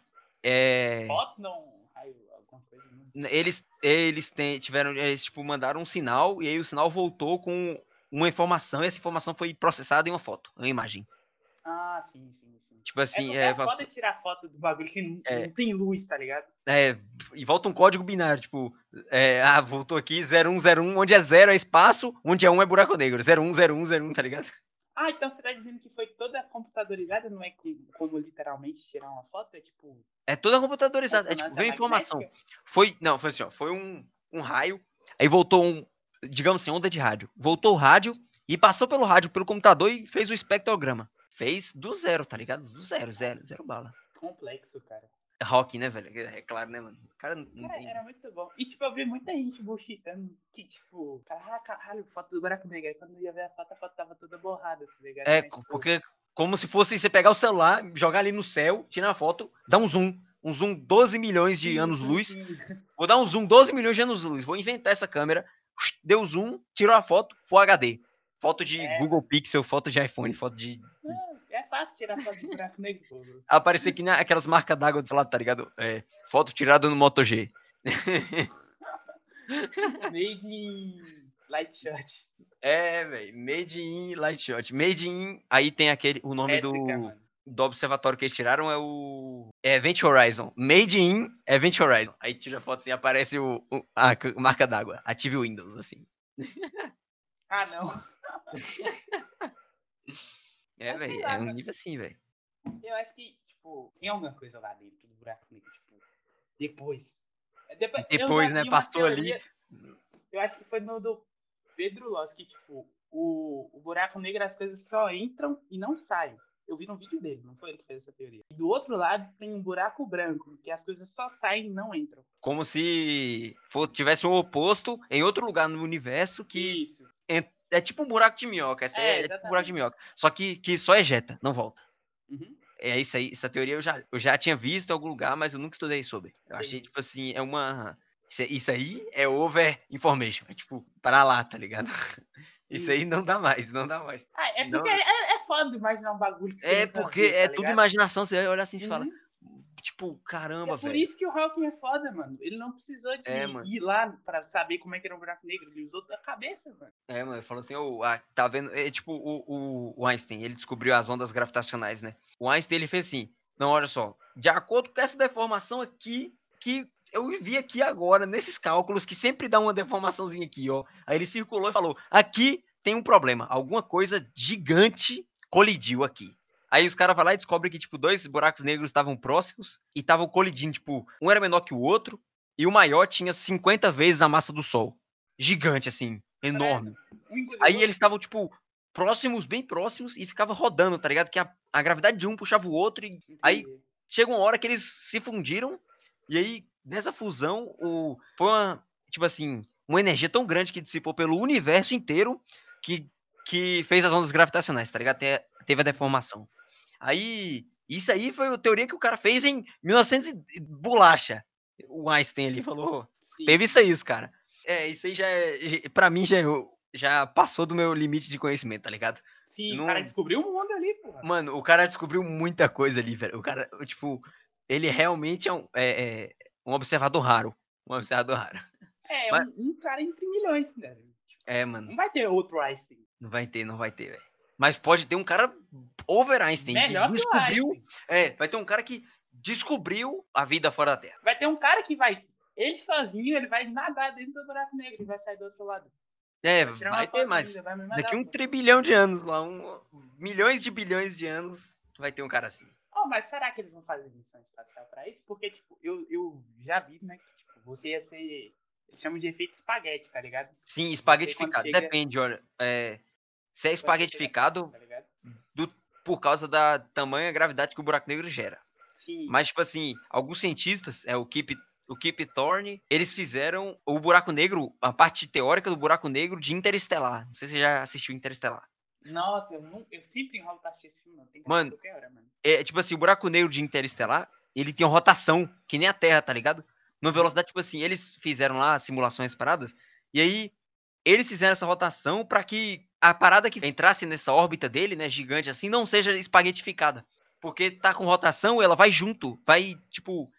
é, Foto não, raio, alguma coisa. Não. eles eles têm, tiveram eles tipo mandaram um sinal e aí o sinal voltou com uma informação e essa informação foi processada em uma foto, uma imagem. Ah, sim, sim, sim. Tipo É, assim, é, é foda tirar foto do bagulho que não, É. não tem luz, tá ligado? é, e volta um código binário, tipo, é, ah, voltou aqui 0101, onde é zero é espaço, onde é um é buraco negro, 010101, tá ligado? Ah, então você tá dizendo que foi toda computadorizada, não é que, como literalmente tirar uma foto? É tipo. É toda computadorizada, é tipo, veio informação. Foi, não, foi assim, ó, foi um, um raio, aí voltou um, digamos assim, onda de rádio. Voltou o rádio e passou pelo rádio, pelo computador e fez o espectrograma. Fez do zero, tá ligado? Do zero, zero, zero bala. Complexo, cara. Rock, né, velho? É claro, né, mano? O cara não Cara, tem. era muito bom. E, tipo, eu vi muita gente bullshitando que, tipo, caralho, caralho, foto do buraco negro. Aí quando eu ia ver a foto, a foto tava toda borrada, tá ligado? É, Mas, tipo, porque como se fosse você pegar o celular, jogar ali no céu, tirar uma foto, dar um zoom. Um zoom 12 milhões de anos-luz. Vou dar um zoom 12 milhões de anos-luz. Vou inventar essa câmera. Deu zoom, tirou a foto, Full HD. Foto de É. Google Pixel, foto de iPhone, foto de. É fácil tirar foto de buraco negro, pô. Aparecer que nem aquelas marcas d'água do lado, tá ligado? É, foto tirada no Moto G. *laughs* Made in light shot. É, velho. Made in Light Shot. Made in. Aí tem aquele. O nome do, mano. do observatório que eles tiraram é o. É Event Horizon. Made in Event Horizon. Aí tira a foto assim, aparece o, o- a marca d'água. Ative o Windows, assim. Ah, não. *laughs* É, sei velho. É um nível assim, velho. Eu acho que, tipo, tem alguma coisa lá dentro do buraco negro, tipo, depois. É, Depois, Depois, né, uma passou ali. teoria- Eu acho que foi no do Pedro Loss que, tipo, o, o buraco negro as coisas só entram e não saem. Eu vi no vídeo dele, não foi ele que fez essa teoria. E do outro lado tem um buraco branco, que as coisas só saem e não entram. Como se for, tivesse um oposto em outro lugar no universo que Isso. É tipo um buraco de minhoca. Essa É, é, é tipo um buraco de minhoca. Só que, que só ejeta, não volta. Uhum. É isso aí, essa teoria eu já, eu já tinha visto em algum lugar, mas eu nunca estudei sobre. Eu achei, tipo assim, é uma. Isso, é- isso aí é over information. É tipo, para lá, tá ligado? *laughs* Isso aí não dá mais, não dá mais. Ah, é Não, porque é, é foda imaginar um bagulho É porque viu, tá é tudo imaginação. Você olha assim e fala, Uhum. Tipo, E caramba, É por velho. isso que o Hawking é foda, mano. Ele não precisou de É, ir lá pra saber como é que era um buraco negro. Ele usou a cabeça, mano. É, mano, falou assim, ô, ah, tá vendo? É tipo o, o, o Einstein, ele descobriu as ondas gravitacionais, né? O Einstein, ele fez assim, não, olha só, de acordo com essa deformação aqui, que eu vi aqui agora, nesses cálculos, que sempre dá uma deformaçãozinha aqui, ó. Aí ele circulou e falou, aqui tem um problema, alguma coisa gigante colidiu aqui. Aí os caras vão lá e descobrem que, tipo, dois buracos negros estavam próximos e estavam colidindo, tipo, um era menor que o outro, e o maior tinha 50 vezes a massa do Sol. Gigante, assim, enorme. Aí eles estavam, tipo, próximos, bem próximos, e ficava rodando, tá ligado? Que a, a gravidade de um puxava o outro, e aí- chega uma hora que eles se fundiram, e aí, nessa fusão, o, foi uma, tipo assim, uma energia tão grande que dissipou pelo universo inteiro, que, que fez as ondas gravitacionais, tá ligado? Te- teve a deformação. Aí, isso aí foi a teoria que o cara fez em 1900 e bolacha. O Einstein ali falou, Sim. Teve isso aí, os cara. É, isso aí já é. Pra mim já, é- já passou do meu limite de conhecimento, tá ligado? Sim, não- o cara descobriu um mundo ali, porra. Mano, o cara descobriu muita coisa ali, velho. O cara, tipo, ele realmente é um, é, é um observador raro. Um observador raro. É, mas- um, um cara entre milhões, velho. Tipo, É, mano. não vai ter outro Einstein. Não vai ter, não vai ter, velho. Mas pode ter um cara over Einstein. que Melhor que descobriu. Einstein. É, vai ter um cara que descobriu a vida fora da Terra. Vai ter um cara que vai. Ele sozinho, ele vai nadar dentro do buraco negro e vai sair do outro lado. É, Vai vai ter mais. vai Daqui um pô. tribilhão de anos lá, um, milhões de bilhões de anos, vai ter um cara assim. Oh, mas será que eles vão fazer missão espacial pra isso? Porque, tipo, eu, eu já vi, né, que tipo, você ia ser. Eles chamam de efeito espaguete, tá ligado? Sim, quando espaguetificado. chega- Depende, olha. É, se é espaguetificado Tá ligado? por causa da tamanha gravidade que o buraco negro gera. Sim. Mas, tipo assim, alguns cientistas, é o Kip, o Kip Thorne, eles fizeram o buraco negro, a parte teórica do buraco negro de Interestelar. Não sei se você já assistiu Interestelar. Nossa, eu, não, eu sempre enrolo pra assistir esse filme, não. Tem que Mano, hora, mano. É, tipo assim, o buraco negro de Interestelar, ele tem uma rotação, que nem a Terra, tá ligado? Numa velocidade, tipo assim, eles fizeram lá simulações paradas, e aí eles fizeram essa rotação para que a parada que entrasse nessa órbita dele, né, gigante assim, não seja espaguetificada. Porque tá com rotação, ela vai junto, vai, tipo,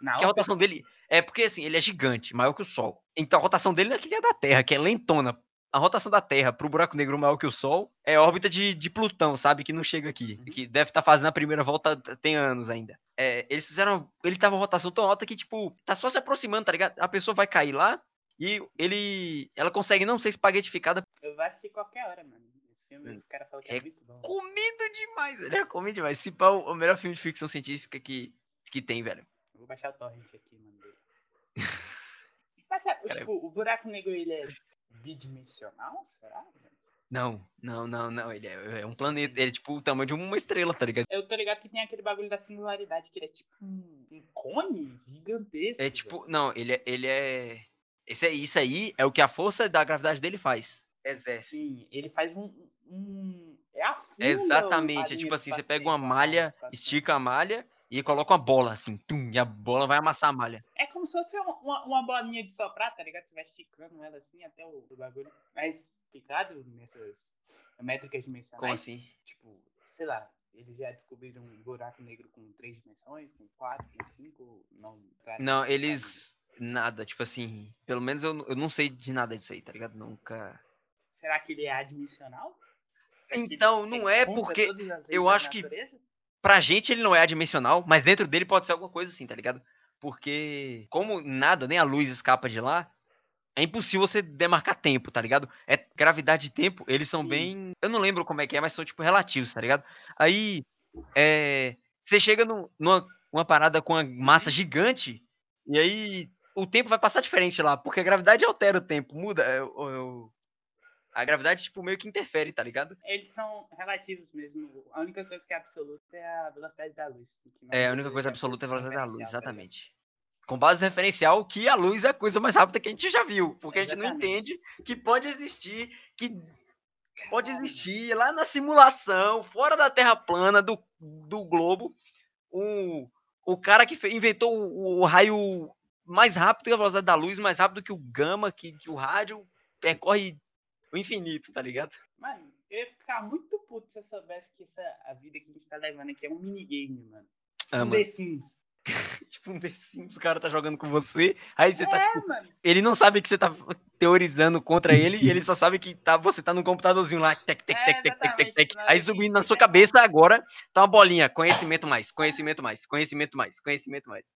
Na que a rotação dele é porque assim, ele é gigante, maior que o Sol. Então a rotação dele não é que da Terra, que é lentona. A rotação da Terra pro buraco negro maior que o Sol é órbita de, de Plutão, sabe? Que não chega aqui. Uhum. Que deve estar fazendo a primeira volta tem anos ainda. É, eles fizeram. Ele tava uma rotação tão alta que, tipo, tá só se aproximando, tá ligado? A pessoa vai cair lá e ele. Ela consegue não ser espaguetificada. Eu vou assistir qualquer hora, mano. Esse filme, os caras falam que é, É muito bom. Comido demais, ele é comido demais. Se pá, o o melhor filme de ficção científica que, que tem, velho. Eu vou baixar o torrent aqui, mano. Mas sabe, Cara, tipo, o buraco negro, ele é bidimensional, será? velho? Não, não, não, não. Ele é, é um planeta. Ele é tipo o tamanho de uma estrela, tá ligado? Eu tô ligado que tem aquele bagulho da singularidade, que ele é tipo um, um cone gigantesco. É velho. tipo, não, ele é, ele é, esse é, isso aí é o que a força da gravidade dele faz. Exerce. Sim, ele faz um. um é a funda Exatamente, é tipo assim, você pega uma do malha, estica a malha e coloca uma bola assim, tum, e a bola vai amassar a malha. É como se fosse uma, uma, bolinha de soprar, tá ligado? Você vai esticando ela assim até o, o bagulho. Mas explicado nessas métricas dimensionais. Como assim? Tipo, sei lá, Eles já descobriram um buraco negro com três dimensões, com quatro, com cinco? Não, Não, eles. Nada, tipo assim. Pelo menos eu, eu não sei de nada disso aí, tá ligado? Nunca. Será que ele é adimensional? Será que Então, não é contra porque. eu acho que-? Pra gente ele não é adimensional, mas dentro dele pode ser alguma coisa assim, tá ligado? Porque, como nada, nem a luz escapa de lá, é impossível você demarcar tempo, tá ligado? É gravidade e tempo, eles são Sim. bem. Eu não lembro como é que é, mas são, tipo, relativos, tá ligado? Aí, é. Você chega num- numa uma parada com uma massa gigante, e aí o tempo vai passar diferente lá, porque a gravidade altera o tempo, muda. é, o- é a gravidade, tipo, meio que interfere, tá ligado? Eles são relativos mesmo. A única coisa que é absoluta é a velocidade da luz. É, a única coisa é absoluta é a velocidade da luz, tá exatamente. Com base no referencial que a luz é a coisa mais rápida que a gente já viu. Porque a gente não entende que pode existir, que pode existir lá na simulação, fora da Terra plana do, do globo, o, o cara que inventou o, o raio mais rápido que a velocidade da luz, mais rápido que o gama, que, que o rádio percorre o infinito, tá ligado? Mano, eu ia ficar muito puto se eu soubesse que essa, a vida que a gente tá levando aqui é um minigame, mano. Ah, um mano, The Sims. *laughs* tipo um The Sims, o cara tá jogando com você, aí você tá é, tipo mano. ele não sabe que você tá teorizando contra ele e ele só sabe que tá, você tá num computadorzinho lá, tec, tec, É, tec, tec, tec, tec, tec. Aí que subindo na você sua cabeça agora tá uma bolinha, conhecimento mais, conhecimento mais, conhecimento mais, conhecimento mais.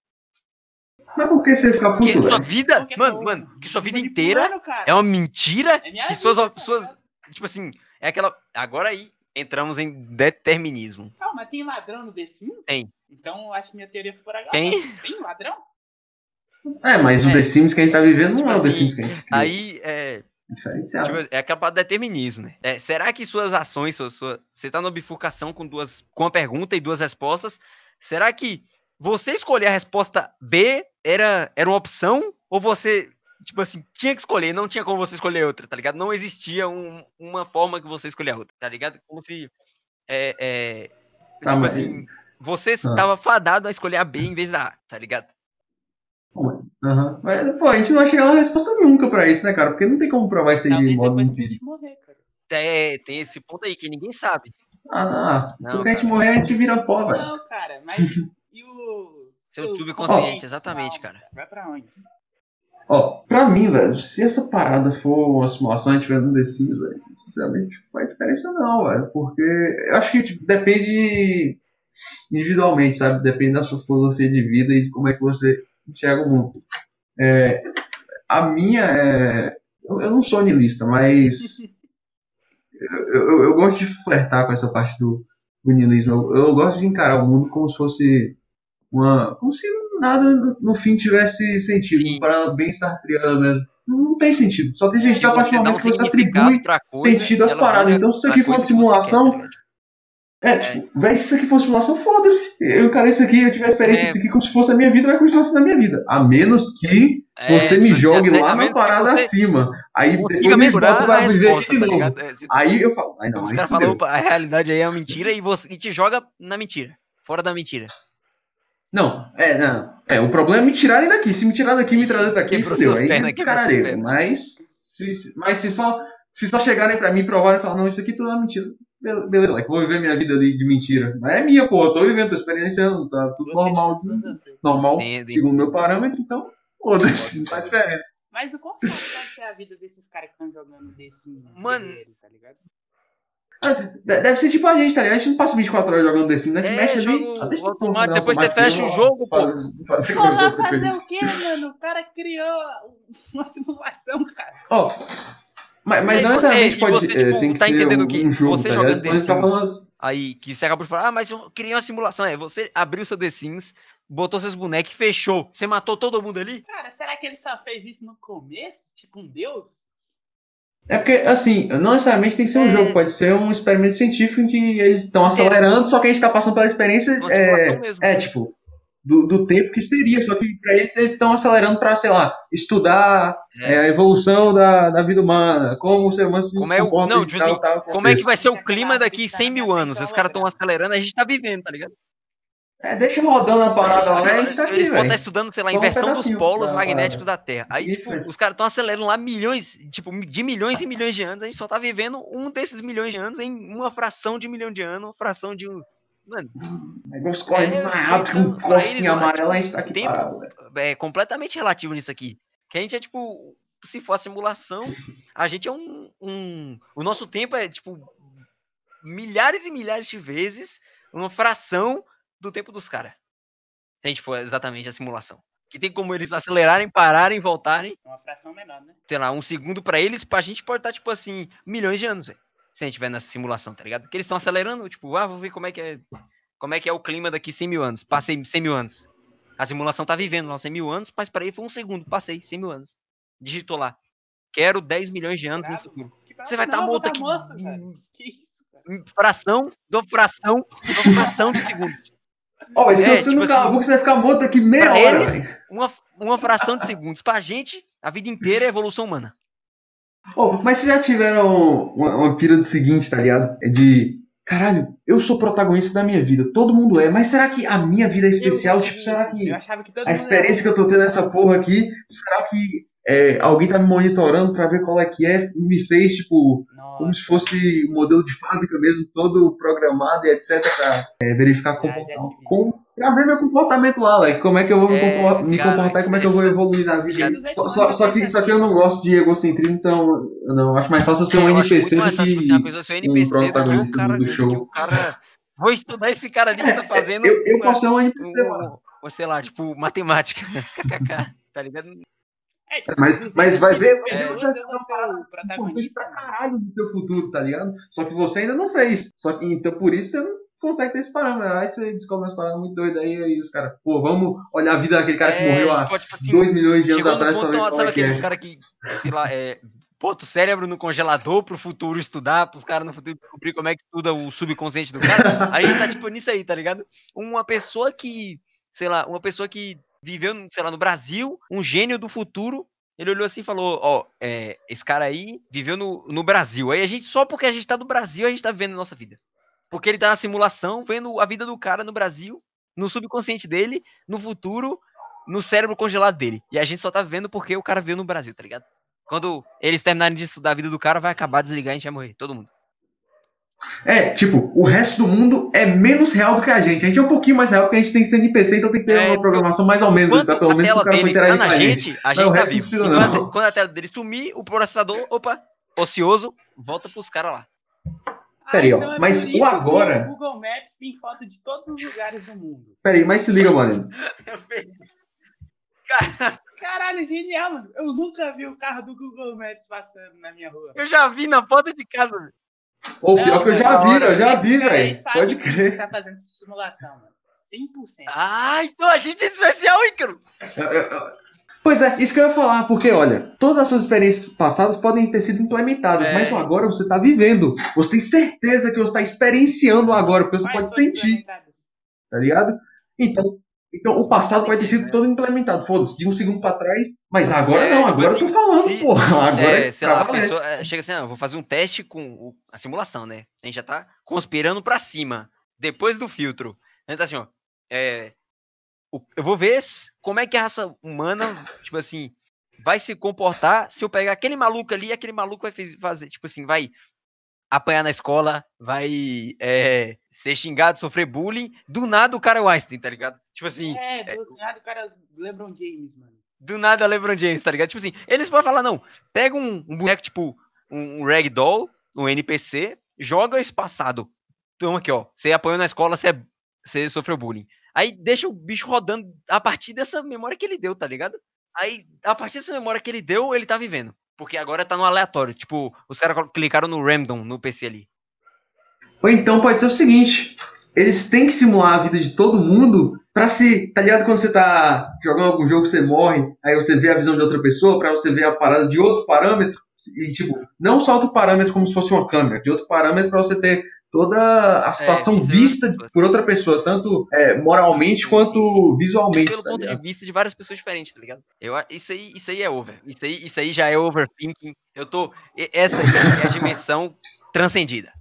Mas por que você fica Porque puto, sua velho? vida, Porque mano, tô mano, que sua vida inteira é uma mentira É que suas, vida, suas, tipo assim, é aquela, agora aí entramos em determinismo. Calma, tem ladrão no The Sims? Tem. Então eu acho que minha teoria foi por agora. Tem. Tem ladrão? É, mas o É. The Sims que a gente tá vivendo não Tipo é o The assim, Sims que a gente criou. Aí, é, Diferencial. Tipo, é aquela parte do determinismo, né? É, será que suas ações, sua, sua- você tá numa bifurcação com duas, com uma pergunta e duas respostas? Será que você escolher a resposta B era, era uma opção? Ou você, tipo assim, tinha que escolher, não tinha como você escolher outra, tá ligado? Não existia um- uma forma que você escolher a outra, tá ligado? Como se, é, é, Tá, tipo mas- assim, você Ah. tava fadado a escolher a B em vez da A, tá ligado? Aham. Mas, pô, a gente não vai chegar na resposta nunca pra isso, né, cara? Porque não tem como provar isso aí de modo empírico. gente morrer, cara. É, tem esse ponto aí que ninguém sabe. Ah, não. Não, Porque a gente morrer, a gente vira pó, velho. Não, cara, mas. *laughs* Seu subconsciente, sua exatamente, cara. Vai pra onde? Ó, pra mim, velho, se essa parada for uma simulação a gente tiver no The Sims, velho, sinceramente, não faz diferença não, velho. Porque eu acho que tipo, depende individualmente, sabe? Depende da sua filosofia de vida e de como é que você enxerga o mundo. É, a minha é. Eu, eu não sou niilista, mas. *laughs* eu, eu, eu gosto de flertar com essa parte do, do niilismo. Eu, eu gosto de encarar o mundo como se fosse uma. como se nada no, fim tivesse sentido. Para bem sartreano mesmo. Não tem sentido. Só tem sentido Se a partir do um momento que você atribui coisa, sentido às paradas. Então, se isso aqui for uma simulação, tá é, tipo, véi, se isso aqui for simulação, foda-se. Eu encarei isso aqui, eu tive a experiência É. disso aqui como se fosse a minha vida, vai continuar sendo a minha vida. A menos que É, você me tipo, jogue até- lá na parada você acima. Aí depois me bota pra viver resposta, de tá novo. ligado? É, se- Aí eu falo, ai não, os caras falam, a realidade aí é uma mentira e, você, e te joga na mentira. Fora da mentira. Não, é, não. É, o problema é me tirarem daqui. Se me tirar daqui e me trazer daqui, fudeu. Aí é descararei. Mas, se, mas se só, se só chegarem pra mim e provarem e falar, não, isso aqui tudo é mentira. Be- Beleza, like, vou viver minha vida ali de mentira. Mas é minha, pô, eu tô vivendo, tô experienciando, tá tudo normal. filosofia. Normal, tem- segundo meu parâmetro, então, foda-se, não faz diferença. Mas o qual deve ser a vida desses caras que estão jogando Sims? Mano. tá ligado? De- Deve ser tipo a gente, tá ligado? A gente não passa 24 horas jogando The Sims, né? A gente É, mexe ali, joga até o esse automático, ponto, né? depois você fecha o jogo, pô. faz- faz- faz- fazer o quê, mano? O cara criou uma *laughs* simulação, cara. Ó, mas, mas E não necessariamente pode você, eh, tipo, tem que tá ser entendendo um, que um jogo, você tá jogando? The tá Sims, Aí que você acabou de falar, ah, mas eu criei uma simulação. É, você abriu seu The Sims, botou seus bonecos e fechou. Você matou todo mundo ali? Cara, será que ele só fez isso no começo? Tipo um deus? É porque, assim, não necessariamente tem que ser um É. jogo, pode ser um experimento científico em que eles estão acelerando, só que a gente tá passando pela experiência. É, é tipo, do, do tempo que seria, só que pra eles eles estão acelerando pra, sei lá, estudar É. é, a evolução da, da vida humana, como o ser humano se Como é o- não, tipo tal, assim, tal Como é que vai ser o clima daqui árvore que tá 100 na mil anos? Os caras estão acelerando, a gente tá vivendo, tá ligado? É, deixa rodando a parada lá, a gente tá aqui, Eles podem estar velho. estudando, sei lá, Só um inversão dos pedacinho polos da magnéticos da Terra. Aí, tipo, diferente. os caras estão acelerando lá milhões, tipo, de milhões e milhões de anos. A gente só tá vivendo um desses milhões de anos em uma fração de milhão de anos, uma fração de um. Mano, O negócio corre É, mais rápido que um corcinho amarelo, a tipo, gente tá aqui tempo- parado, é completamente relativo nisso aqui. Que a gente é tipo, se for a simulação, a gente é um, um. O nosso tempo é tipo milhares e milhares de vezes uma fração do tempo dos caras. Se a gente for exatamente a simulação. Que tem como eles acelerarem, pararem, voltarem, É uma fração menor, né? sei lá, um segundo pra eles, pra gente pode estar, tipo assim, milhões de anos, velho. Se a gente tiver nessa simulação, tá ligado? Porque eles estão acelerando, tipo, ah, vou ver como é que é. Como é que é o clima daqui 100 mil anos. Passei 100 mil anos. A simulação tá vivendo lá 100 mil anos, mas pra ele foi um segundo. Passei 100 mil anos. Digitou lá. Quero 10 milhões de anos no futuro. Você vai estar vou morto tá aqui. morto, velho. em- Que isso, cara? fração, do fração, do fração de segundo. Ó, mas se É, você tipo não calar a assim, boca, você vai ficar morto daqui meia hora, eles- velho. Uma, uma fração de segundos. Pra gente, a vida inteira é evolução humana. Ó, mas vocês já tiveram uma, uma pira do seguinte, tá ligado? É de. Caralho, eu sou protagonista da minha vida, todo mundo é, mas será que a minha vida é especial? Eu Tipo, será que Eu achava que todo a mundo experiência que eu tô tendo nessa porra aqui, será que é, alguém tá me monitorando pra ver qual é que é? Me fez, tipo, Nossa, como se fosse um modelo de fábrica mesmo, todo programado e etc. pra é, verificar como, já tive isso. com, pra ver meu comportamento lá, like, como é que eu vou me, É, compor- me cara, comportar e como é que eu vou evoluir na vida. Só, só, só que, só que eu não gosto de egocentrismo, então não acho mais fácil eu ser um É, NPC do que. um protagonista cara, do- do show. cara. Vou estudar esse cara ali que tá fazendo. Eu, eu uma- posso ser um NPC, mano. um, ou sei lá, tipo, matemática. *laughs* KKK, tá ligado? É, tipo, Mas- 200 mas vai ver- ver pessoas, você vai uma Importante pra mano. caralho do seu futuro, tá ligado? Só que você ainda não fez. Só que, então por isso você não consegue ter esse parâmetro. Aí você descobre umas paradas muito doidas aí, aí os caras, pô, vamos olhar a vida daquele cara que É, morreu há tipo, tipo assim, 2 milhões de anos atrás pra ponto, ver ó, qual sabe é que aqueles é. caras que, sei lá, é, bota o cérebro no congelador pro futuro estudar, pros caras no futuro descobrir como é que estuda o subconsciente do cara. A gente tá, tipo, nisso aí, tá ligado? Uma pessoa que, sei lá, uma pessoa que viveu, sei lá, no Brasil, um gênio do futuro, ele olhou assim e falou, ó, é, esse cara aí viveu no, no Brasil. Aí a gente, só porque a gente tá no Brasil, a gente tá vivendo a nossa vida. Porque ele tá na simulação, vendo a vida do cara no Brasil, no subconsciente dele, no futuro, no cérebro congelado dele. E a gente só tá vendo porque o cara veio no Brasil, tá ligado? Quando eles terminarem de estudar a vida do cara, vai acabar, desligar e a gente vai morrer. Todo mundo. É, tipo, o resto do mundo é menos real do que a gente. A gente é um pouquinho mais real porque a gente tem que ser NPC, então tem que ter É, uma programação mais ou menos, pra pelo a menos o tela cara for tá interagir com a gente. gente, a gente o tá vivo. precisa, quando, a, quando a tela dele sumir, o processador, opa, ocioso, volta pros caras lá. Peraí, ó, então é mas o agora- O Google Maps tem foto de todos os lugares do mundo. Pera aí, mas se liga, mano. *laughs* Cara, Caralho, genial, mano. Eu nunca vi o carro do Google Maps passando na minha rua. eu já vi na porta de casa. Ou pior que eu já vi, eu já vi, velho. Pode que crer. Tá fazendo essa simulação, mano. 100%. Ah, então a gente é especial, Ícaro. Pois é, isso que eu ia falar, porque olha, todas as suas experiências passadas podem ter sido implementadas, É. mas o agora você tá vivendo. Você tem certeza que você tá experienciando o agora, porque você Quais pode sentir, tá ligado? Então, então o passado pode ter sido todo implementado, foda-se, de um segundo pra trás, mas agora É, não, agora eu tô falando, se- porra, *laughs* agora é, é, sei lá, a pessoa é, chega assim, ah, eu vou fazer um teste com a simulação, né? A gente já tá conspirando pra cima, depois do filtro. A gente tá assim, ó, é, eu vou ver como é que a raça humana, tipo assim, vai se comportar se eu pegar aquele maluco ali e aquele maluco vai fazer, tipo assim, vai apanhar na escola, vai é, ser xingado, sofrer bullying, do nada o cara é o Einstein, tá ligado? Tipo assim, É, do nada o cara LeBron James, mano. do nada LeBron James, tá ligado? Tipo assim, eles podem falar, não, pega um, um boneco tipo um, um ragdoll, um NPC, joga esse passado. Então aqui, ó, você apanhou na escola, você, é- você sofreu bullying. Aí deixa o bicho rodando a partir dessa memória que ele deu, tá ligado? Aí, a partir dessa memória que ele deu, ele tá vivendo. Porque agora tá no aleatório. Tipo, os caras clicaram no random no PC ali. Ou então pode ser o seguinte: eles têm que simular a vida de todo mundo pra se. Tá ligado quando você tá jogando algum jogo, você morre, aí você vê a visão de outra pessoa, pra você ver a parada de outro parâmetro. E, tipo, não só outro parâmetro como se fosse uma câmera, de outro parâmetro pra você ter toda a situação isso, vista isso. por outra pessoa, tanto é, moralmente Sim, quanto sim, sim. visualmente. Pelo tá ponto de ligado? vista de várias pessoas diferentes, tá ligado? Eu, a- isso, aí, isso aí é over. Isso aí, isso aí já é overthinking. Eu tô. Essa aí é a dimensão transcendida.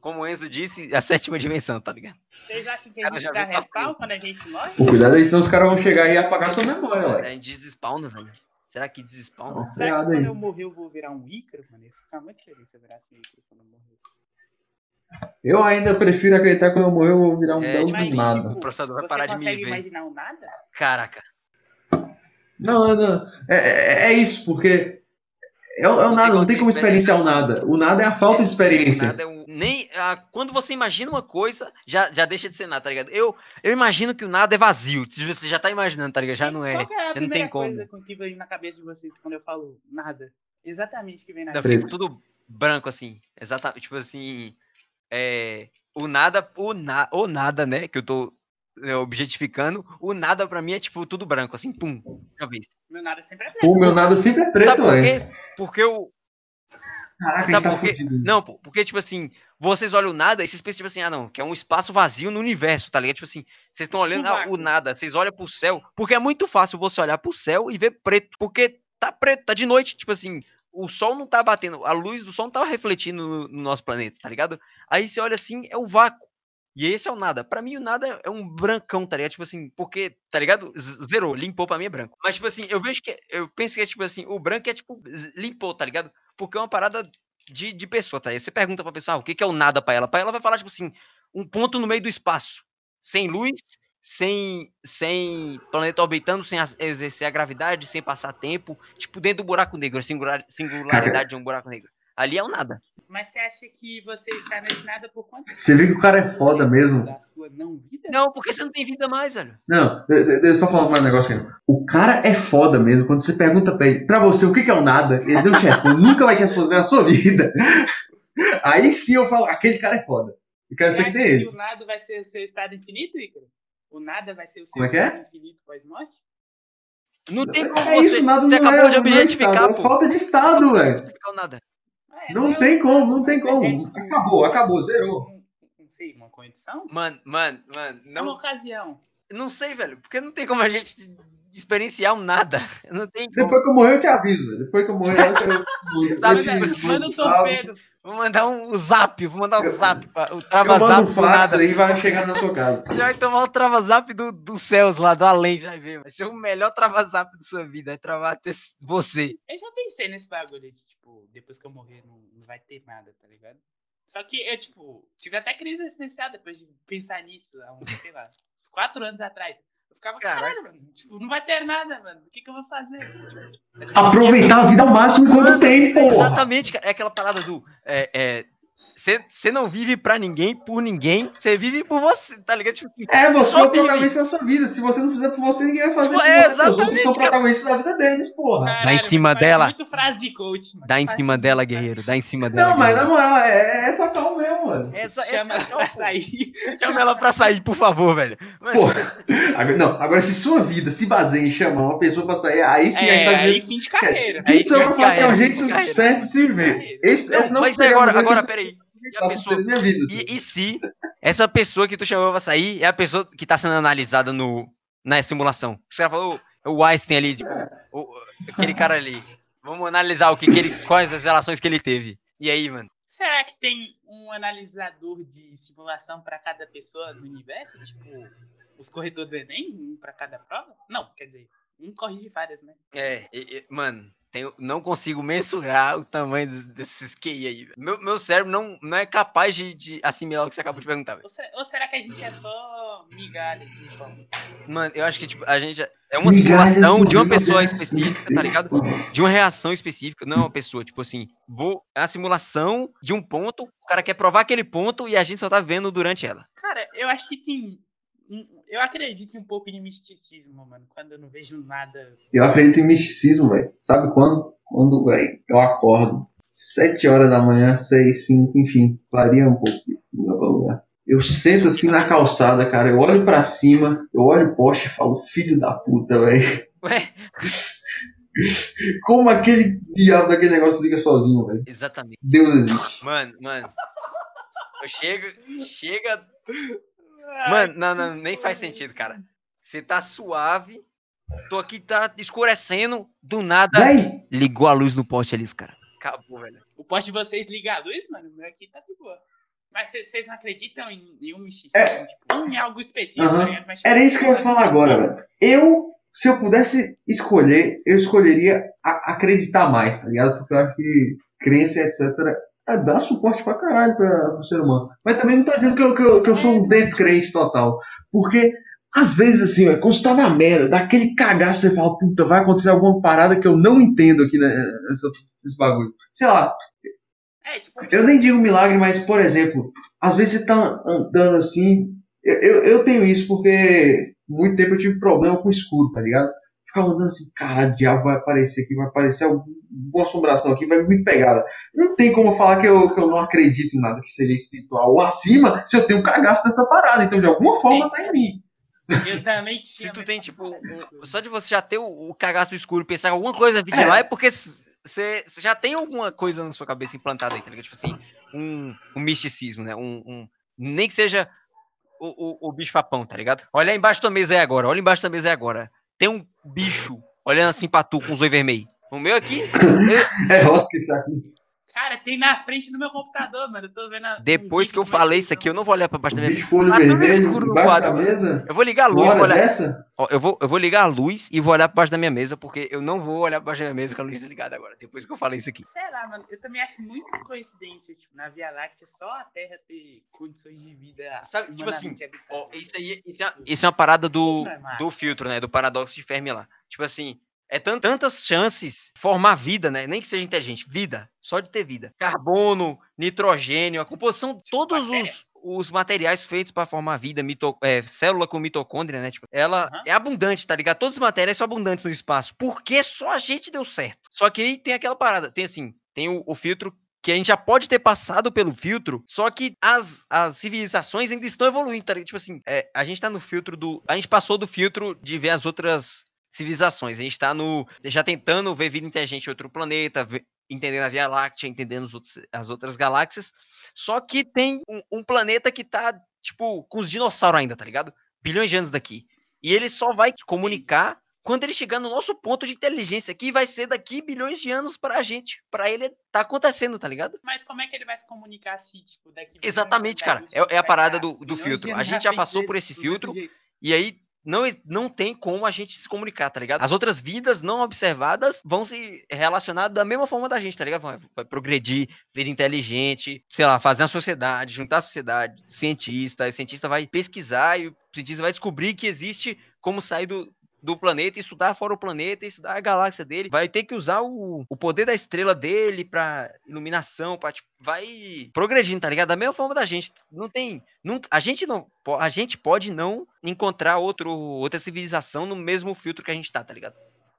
Como o Enzo disse, a sétima dimensão, tá ligado? Vocês acham que a gente dá respawn quando a gente morre? Pô, cuidado aí, senão os caras vão chegar e apagar sua memória, A ué. gente desespawna, velho. Será que desespawna? Nossa. Será que quando eu morrer eu vou virar um Ícaro, mano? Eu ia ficar muito feliz se eu virasse um Ícaro quando eu morrer. Eu ainda prefiro acreditar que quando eu morrer eu vou virar um É, belo tipo dos assim, nada. o processador vai você parar de me consegue ver. imaginar um nada? Caraca. Não, não, é, é, é isso, porque é, o- é o Não nada, não tem como experienciar o nada. O nada é a falta de experiência. Nada é um, nem ah, quando você imagina uma coisa, já, já deixa de ser nada, tá ligado? Eu, eu imagino que o nada é vazio. Você já tá imaginando, tá ligado? Já não é. Qual que é a não tem como. coisa com que vem na cabeça de vocês quando eu falo nada? Exatamente o que vem na cabeça. fica tudo branco assim. Exatamente. Tipo assim. É, o nada, o, na, o nada, né? Que eu tô é, objetificando. O nada pra mim é tipo tudo branco, assim, pum, já vez. Meu nada sempre é preto. O meu nada sempre é Sabe preto, por velho. quê? Porque eu. Caraca, Sabe tá por quê? fudido. Não, pô, porque, tipo assim, vocês olham o nada e vocês pensam, tipo assim, ah, não, que é um espaço vazio no universo, tá ligado? Tipo assim, vocês estão olhando ah, o nada, vocês olham pro céu, porque é muito fácil você olhar pro céu e ver preto, porque tá preto, tá de noite, tipo assim, o sol não tá batendo, a luz do sol não tá refletindo no, no nosso planeta, tá ligado? Aí você olha assim, é o vácuo. E esse é o nada. Pra mim, o nada é um brancão, tá ligado? Tipo assim, porque, tá ligado? Zerou, limpou pra mim é branco. Mas, tipo assim, eu vejo que. Eu penso que é tipo assim, o branco é tipo, limpou, tá ligado? Porque é uma parada de, de pessoa, tá? Aí você pergunta pra pessoa, ah, o que, que é o nada pra ela? Pra ela vai falar, tipo assim, um ponto no meio do espaço. Sem luz, sem, sem planeta orbitando, sem exercer a gravidade, sem passar tempo. Tipo, dentro do buraco negro, a singular- singularidade de um buraco negro. Ali é o nada. Mas você acha que você está nesse nada por quanto tempo? Você vê que o cara é foda mesmo. Da sua não vida? Não, porque você não tem vida mais, velho. Não, deixa eu só falar mais um negócio aqui. O cara é foda mesmo. Quando você pergunta pra ele, pra você, o que que é o nada, ele não te responde, *laughs* nunca vai te responder na sua vida. *laughs* Aí sim eu falo, aquele cara é foda. Eu quero Você ser que que ele. o nada vai ser o seu estado infinito, Ícaro? O nada vai ser o seu Como é que é? infinito pós-morte? Não tem como É você. isso, nada você não acabou é, de não é objetificar, estado, é pô. falta de estado, velho. Objetificar o nada. É, Não é tem como, não tem é- como. é Acabou, acabou, zerou. Não sei, uma condição? Mano, mano, mano, É uma não, ocasião. não sei, velho. Porque não tem como a gente experienciar um nada. *laughs* Não tem como. Depois que eu morrer, eu te aviso, velho. Depois que eu morrer, eu, *laughs* Sabe, te Manda, tipo, manda um torpedo. Vou mandar um zap, vou mandar um Eu- zap. pra- O eu trava mando um zap do nada. aí e vai chegar na sua casa. *laughs* Você vai tomar o trava zap do, dos céus lá, do além, você vai ver. Vai ser o melhor trava zap da sua vida. Vai travar até você. Eu já pensei nesse bagulho de, tipo, depois que eu morrer não, não vai ter nada, tá ligado? Só que eu, tipo, tive até crise existencial depois de pensar nisso, há uns, sei lá, uns quatro anos atrás. Eu ficava, caralho, mano, tipo, não vai ter nada, mano. O que, que eu vou fazer? Tipo, Aproveitar a vida ao máximo enquanto tem, porra. Exatamente, cara. É aquela parada do. É, você não vive pra ninguém, por ninguém. Você vive por você, tá ligado? Tipo assim, É, você é o protagonista da sua vida. Se você não fizer por você, ninguém vai fazer Tipo, por é, você. Os outros exatamente, são cara. protagonistas da vida deles, porra. Caralho, Dá em cima mas dela. muito frase de coach, mano. Dá em Faz cima dela, guerreiro. Dá em cima dela. Não, mas na guerreiro. moral, é, é essa calma mesmo, mano. Essa, Chama é, ela pra sair. Chama ela pra sair, por favor, velho. Mano, Porra. Agora, não, agora se sua vida se baseia em chamar uma pessoa pra sair, aí sim, aí É, tá aí vivendo. fim de carreira. Aí Isso é pra fim de falar que é o jeito certo de se viver. Esse, não, mas agora, agora, peraí. E a pessoa. E, e se essa pessoa que tu chamou pra sair é a pessoa que tá sendo analisada no, na simulação? Você falou o Einstein ali, tipo, o- aquele cara ali. Vamos analisar o que, que ele, quais as relações que ele teve. E aí, mano? Será que tem um analisador de simulação pra cada pessoa do universo? Tipo, os corretores do Enem, um pra cada prova? Não, quer dizer, um corrige várias, né? É, e- e- mano, tenho- não consigo mensurar o tamanho de- desses QI aí. velho. Meu, meu cérebro não, não é capaz de, de assimilar o que você acabou de perguntar, velho. Ou, se- ou será que a gente é só migalha de pão? Mano, eu acho que tipo, a gente. É uma simulação de uma pessoa específica, tá ligado? De uma reação específica, não é uma pessoa, tipo assim, vou. É a simulação de um ponto, o cara quer provar aquele ponto e a gente só tá vendo durante ela. Cara, eu acho que tem. Eu acredito em um pouco de misticismo, mano, quando eu não vejo nada. Eu acredito em misticismo, velho. Sabe quando? Quando, velho, eu acordo. Sete horas da manhã, seis, cinco, enfim. Varia um pouco de lugar pra lugar. Eu sento assim na calçada, cara. Eu olho pra cima, eu olho o poste e falo, filho da puta, velho. Ué, *laughs* Como aquele diabo daquele negócio liga sozinho, velho. exatamente. Deus existe. Mano, mano. Eu chego, chega. Mano, não, não, nem faz sentido, cara. Você tá suave, tô aqui, tá escurecendo, do nada, Véi, ligou a luz no poste ali, os cara. Acabou, velho. O poste de vocês liga a luz, mano, o meu aqui tá de boa. Mas vocês- não acreditam em nenhum misticismo, tipo, em algo específico, ligado? Mas, tipo, era isso que eu ia falar agora, velho. Eu, se eu pudesse escolher, eu escolheria acreditar mais, tá ligado? Porque eu acho que crença, etc. É, dá suporte pra caralho pra, pro ser humano. Mas também não tô dizendo que eu, que eu, que eu sou um descrente total. Porque, às vezes, assim, ó, quando você tá na merda, dá aquele cagaço, você fala, puta, vai acontecer alguma parada que eu não entendo aqui, né? Essa, esse bagulho. Sei lá, É, tipo, eu nem digo milagre, mas, por exemplo, às vezes você tá andando assim. Eu, eu, eu tenho isso porque muito tempo eu tive problema com o escuro, tá ligado? Ficava andando assim, caralho, o diabo vai aparecer aqui, vai aparecer alguma assombração aqui, vai me pegar. Não tem como falar que eu, que eu não acredito em nada que seja espiritual ou acima se eu tenho cagaço dessa parada. Então, de alguma forma, tá em mim. eu também Se tu mas tem, tipo, um- coisas. só de você já ter o, o cagaço do escuro e pensar alguma coisa vir de É. lá é porque você já tem alguma coisa na sua cabeça implantada aí, tá ligado? Tipo assim, um, um misticismo, né? Um, um- nem que seja o, o, o bicho papão, tá ligado? Olha embaixo da mesa aí agora, olha embaixo da mesa aí agora. Tem um bicho olhando assim pra tu com os olhos vermelhos. O meu aqui, *laughs* É Ross que tá aqui. Cara, tem na frente do meu computador, mano. Eu tô vendo. a- depois que eu é falei isso aqui, eu não vou olhar pra baixo da minha mesa. olho Tá tudo vermelho, escuro no quadro. mesa. Eu vou ligar a luz, vou olhar. dessa? Ó, eu, vou, eu vou ligar a luz e vou olhar pra baixo da minha mesa, porque eu não vou olhar pra baixo da minha mesa com a luz desligada agora, depois que eu falei isso aqui. Sei lá, mano. Eu também acho muita coincidência, tipo, na Via Láctea só a Terra ter condições de vida. Sabe, tipo assim, Ó, isso aí isso é, isso é uma parada do, é do filtro, né? Do paradoxo de Fermi lá. Tipo assim, é tan- tantas chances formar vida, né? Nem que seja inteligente, vida, só de ter vida. Carbono, nitrogênio, a composição, todos Bactéria. os, os materiais feitos para formar vida, mito, é, célula com mitocôndria, né? Tipo, ela Aham. é abundante, tá ligado? Todas as matérias são abundantes no espaço. Por que só a gente deu certo? Só que aí tem aquela parada, tem assim, tem o, o filtro que a gente já pode ter passado pelo filtro, só que as, as civilizações ainda estão evoluindo, tá? Tipo assim, é, a gente tá no filtro do. A gente passou do filtro de ver as outras civilizações. A gente tá no. Já tentando ver vida inteligente em outro planeta, ver- entendendo a Via Láctea, entendendo os outros- as outras galáxias. Só que tem um, um planeta que tá, tipo, com os dinossauros ainda, tá ligado? Bilhões de anos daqui. E ele só vai comunicar quando ele chegar no nosso ponto de inteligência, que vai ser daqui bilhões de anos pra gente. Pra ele tá acontecendo, tá ligado? Mas como é que ele vai se comunicar assim, tipo, daqui... Exatamente, cara. É- é a parada do- do filtro. A gente já *laughs* passou por esse filtro. E aí não, não tem como a gente se comunicar, tá ligado? As outras vidas não observadas vão se relacionar da mesma forma da gente, tá ligado? Vai, vai progredir, vida inteligente, sei lá, fazer uma sociedade, juntar a sociedade, cientista, o cientista vai pesquisar e o cientista vai descobrir que existe como sair do, do planeta, estudar fora o planeta, estudar a galáxia dele. Vai ter que usar o, o poder da estrela dele pra iluminação, pra, tipo, vai progredindo, tá ligado? Da mesma forma da gente. Não tem. Nunca, a gente não. A gente pode não encontrar outro, outra civilização no mesmo filtro que a gente tá, tá ligado?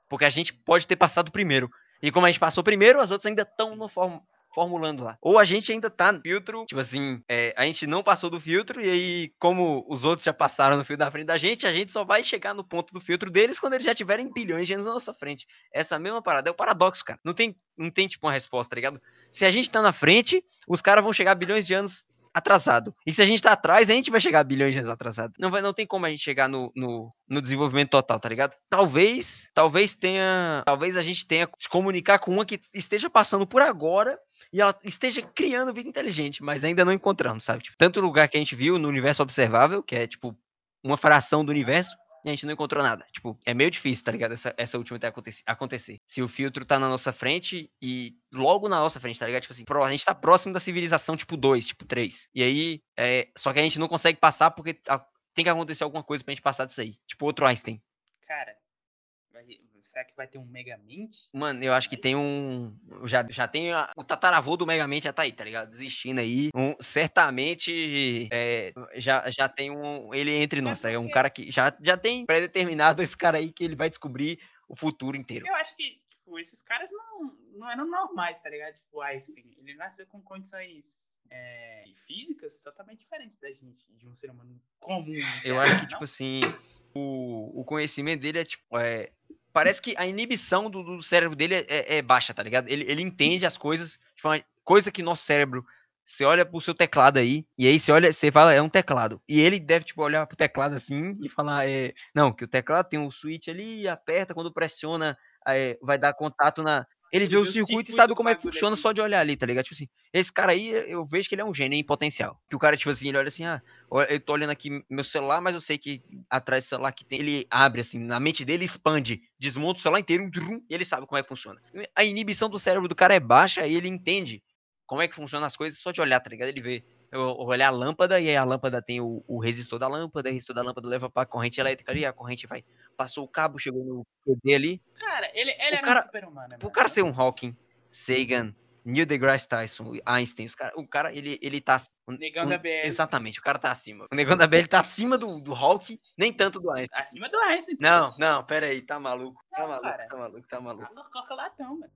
Porque a gente pode ter passado primeiro. E como a gente passou primeiro, as outras ainda estão no form, formulando lá. Ou a gente ainda tá no filtro, tipo assim, é, a gente não passou do filtro, e aí, como os outros já passaram no filtro da frente da gente, a gente só vai chegar no ponto do filtro deles quando eles já tiverem bilhões de anos na nossa frente. Essa mesma parada é o paradoxo, cara. Não tem, não tem tipo uma resposta, tá ligado? Se a gente tá na frente, os caras vão chegar bilhões de anos atrasado. E se a gente tá atrás, a gente vai chegar bilhões de anos atrasado. Não, vai, não tem como a gente chegar no, no, no desenvolvimento total, tá ligado? Talvez, talvez tenha, talvez a gente tenha se comunicar com uma que esteja passando por agora e ela esteja criando vida inteligente, mas ainda não encontramos, sabe? Tipo, tanto lugar que a gente viu no universo observável, que é tipo uma fração do universo, e a gente não encontrou nada. Tipo, é meio difícil, tá ligado? Essa, essa última ter acontecer. Se o filtro tá na nossa frente e logo na nossa frente, tá ligado? Tipo assim, a gente tá próximo da civilização tipo 2, tipo 3. E aí, é, só que a gente não consegue passar porque tem que acontecer alguma coisa pra gente passar disso aí. Tipo outro Einstein. Cara, vai- será que vai ter um Megamente? Mano, eu acho que tem um. Já, já tem. a- o tataravô do Megamente já tá aí, tá ligado? Desistindo aí. Um, certamente é, já, já tem um. Ele entre nós, tá ligado? Um cara que já, já tem pré-determinado esse cara aí que ele vai descobrir o futuro inteiro. Eu acho que, tipo, esses caras não, não eram normais, tá ligado? Tipo, Einstein, ele nasceu com condições é, físicas totalmente diferentes da gente, de um ser humano comum. Eu né? acho que, tipo assim, o, o conhecimento dele é tipo. É, parece que a inibição do, do cérebro dele é, é- é baixa, tá ligado? Ele, ele entende as coisas forma. Coisa que nosso cérebro. Você olha pro seu teclado aí, e aí você olha, você fala, é um teclado. E ele deve, tipo, olhar pro teclado assim e falar, é, não, que o teclado tem um switch ali, aperta, quando pressiona, é, vai dar contato na. Ele vê o circuito e sabe como é que bagulho funciona só de olhar ali, tá ligado? Tipo assim, esse cara aí, eu vejo que ele é um gênio em potencial. Que o cara, tipo assim, ele olha assim, ah, eu tô olhando aqui meu celular, mas eu sei que atrás do celular que tem, ele abre assim, na mente dele expande, desmonta o celular inteiro, trum, e ele sabe como é que funciona. A inibição do cérebro do cara é baixa e ele entende como é que funciona as coisas só de olhar, tá ligado? Ele vê. Eu, olhar a lâmpada e aí a lâmpada tem o, o resistor da lâmpada, o resistor da lâmpada leva pra corrente elétrica ali, a corrente vai. Passou o cabo, chegou no PD ali. Cara, ele, ele O era cara- um super-humano. Pro mano. cara ser um Hawking, Sagan, Neil deGrasse Tyson, Einstein, os cara, o cara, ele, ele tá. o- Negão o- da BL. Exatamente, o cara tá acima. O negão da BL tá acima do, do Hawking, nem tanto do Einstein. Acima do Einstein. Não, não, pera aí, tá maluco. Tá Não, maluco, cara. tá maluco, tá maluco. Água coca latão, mano.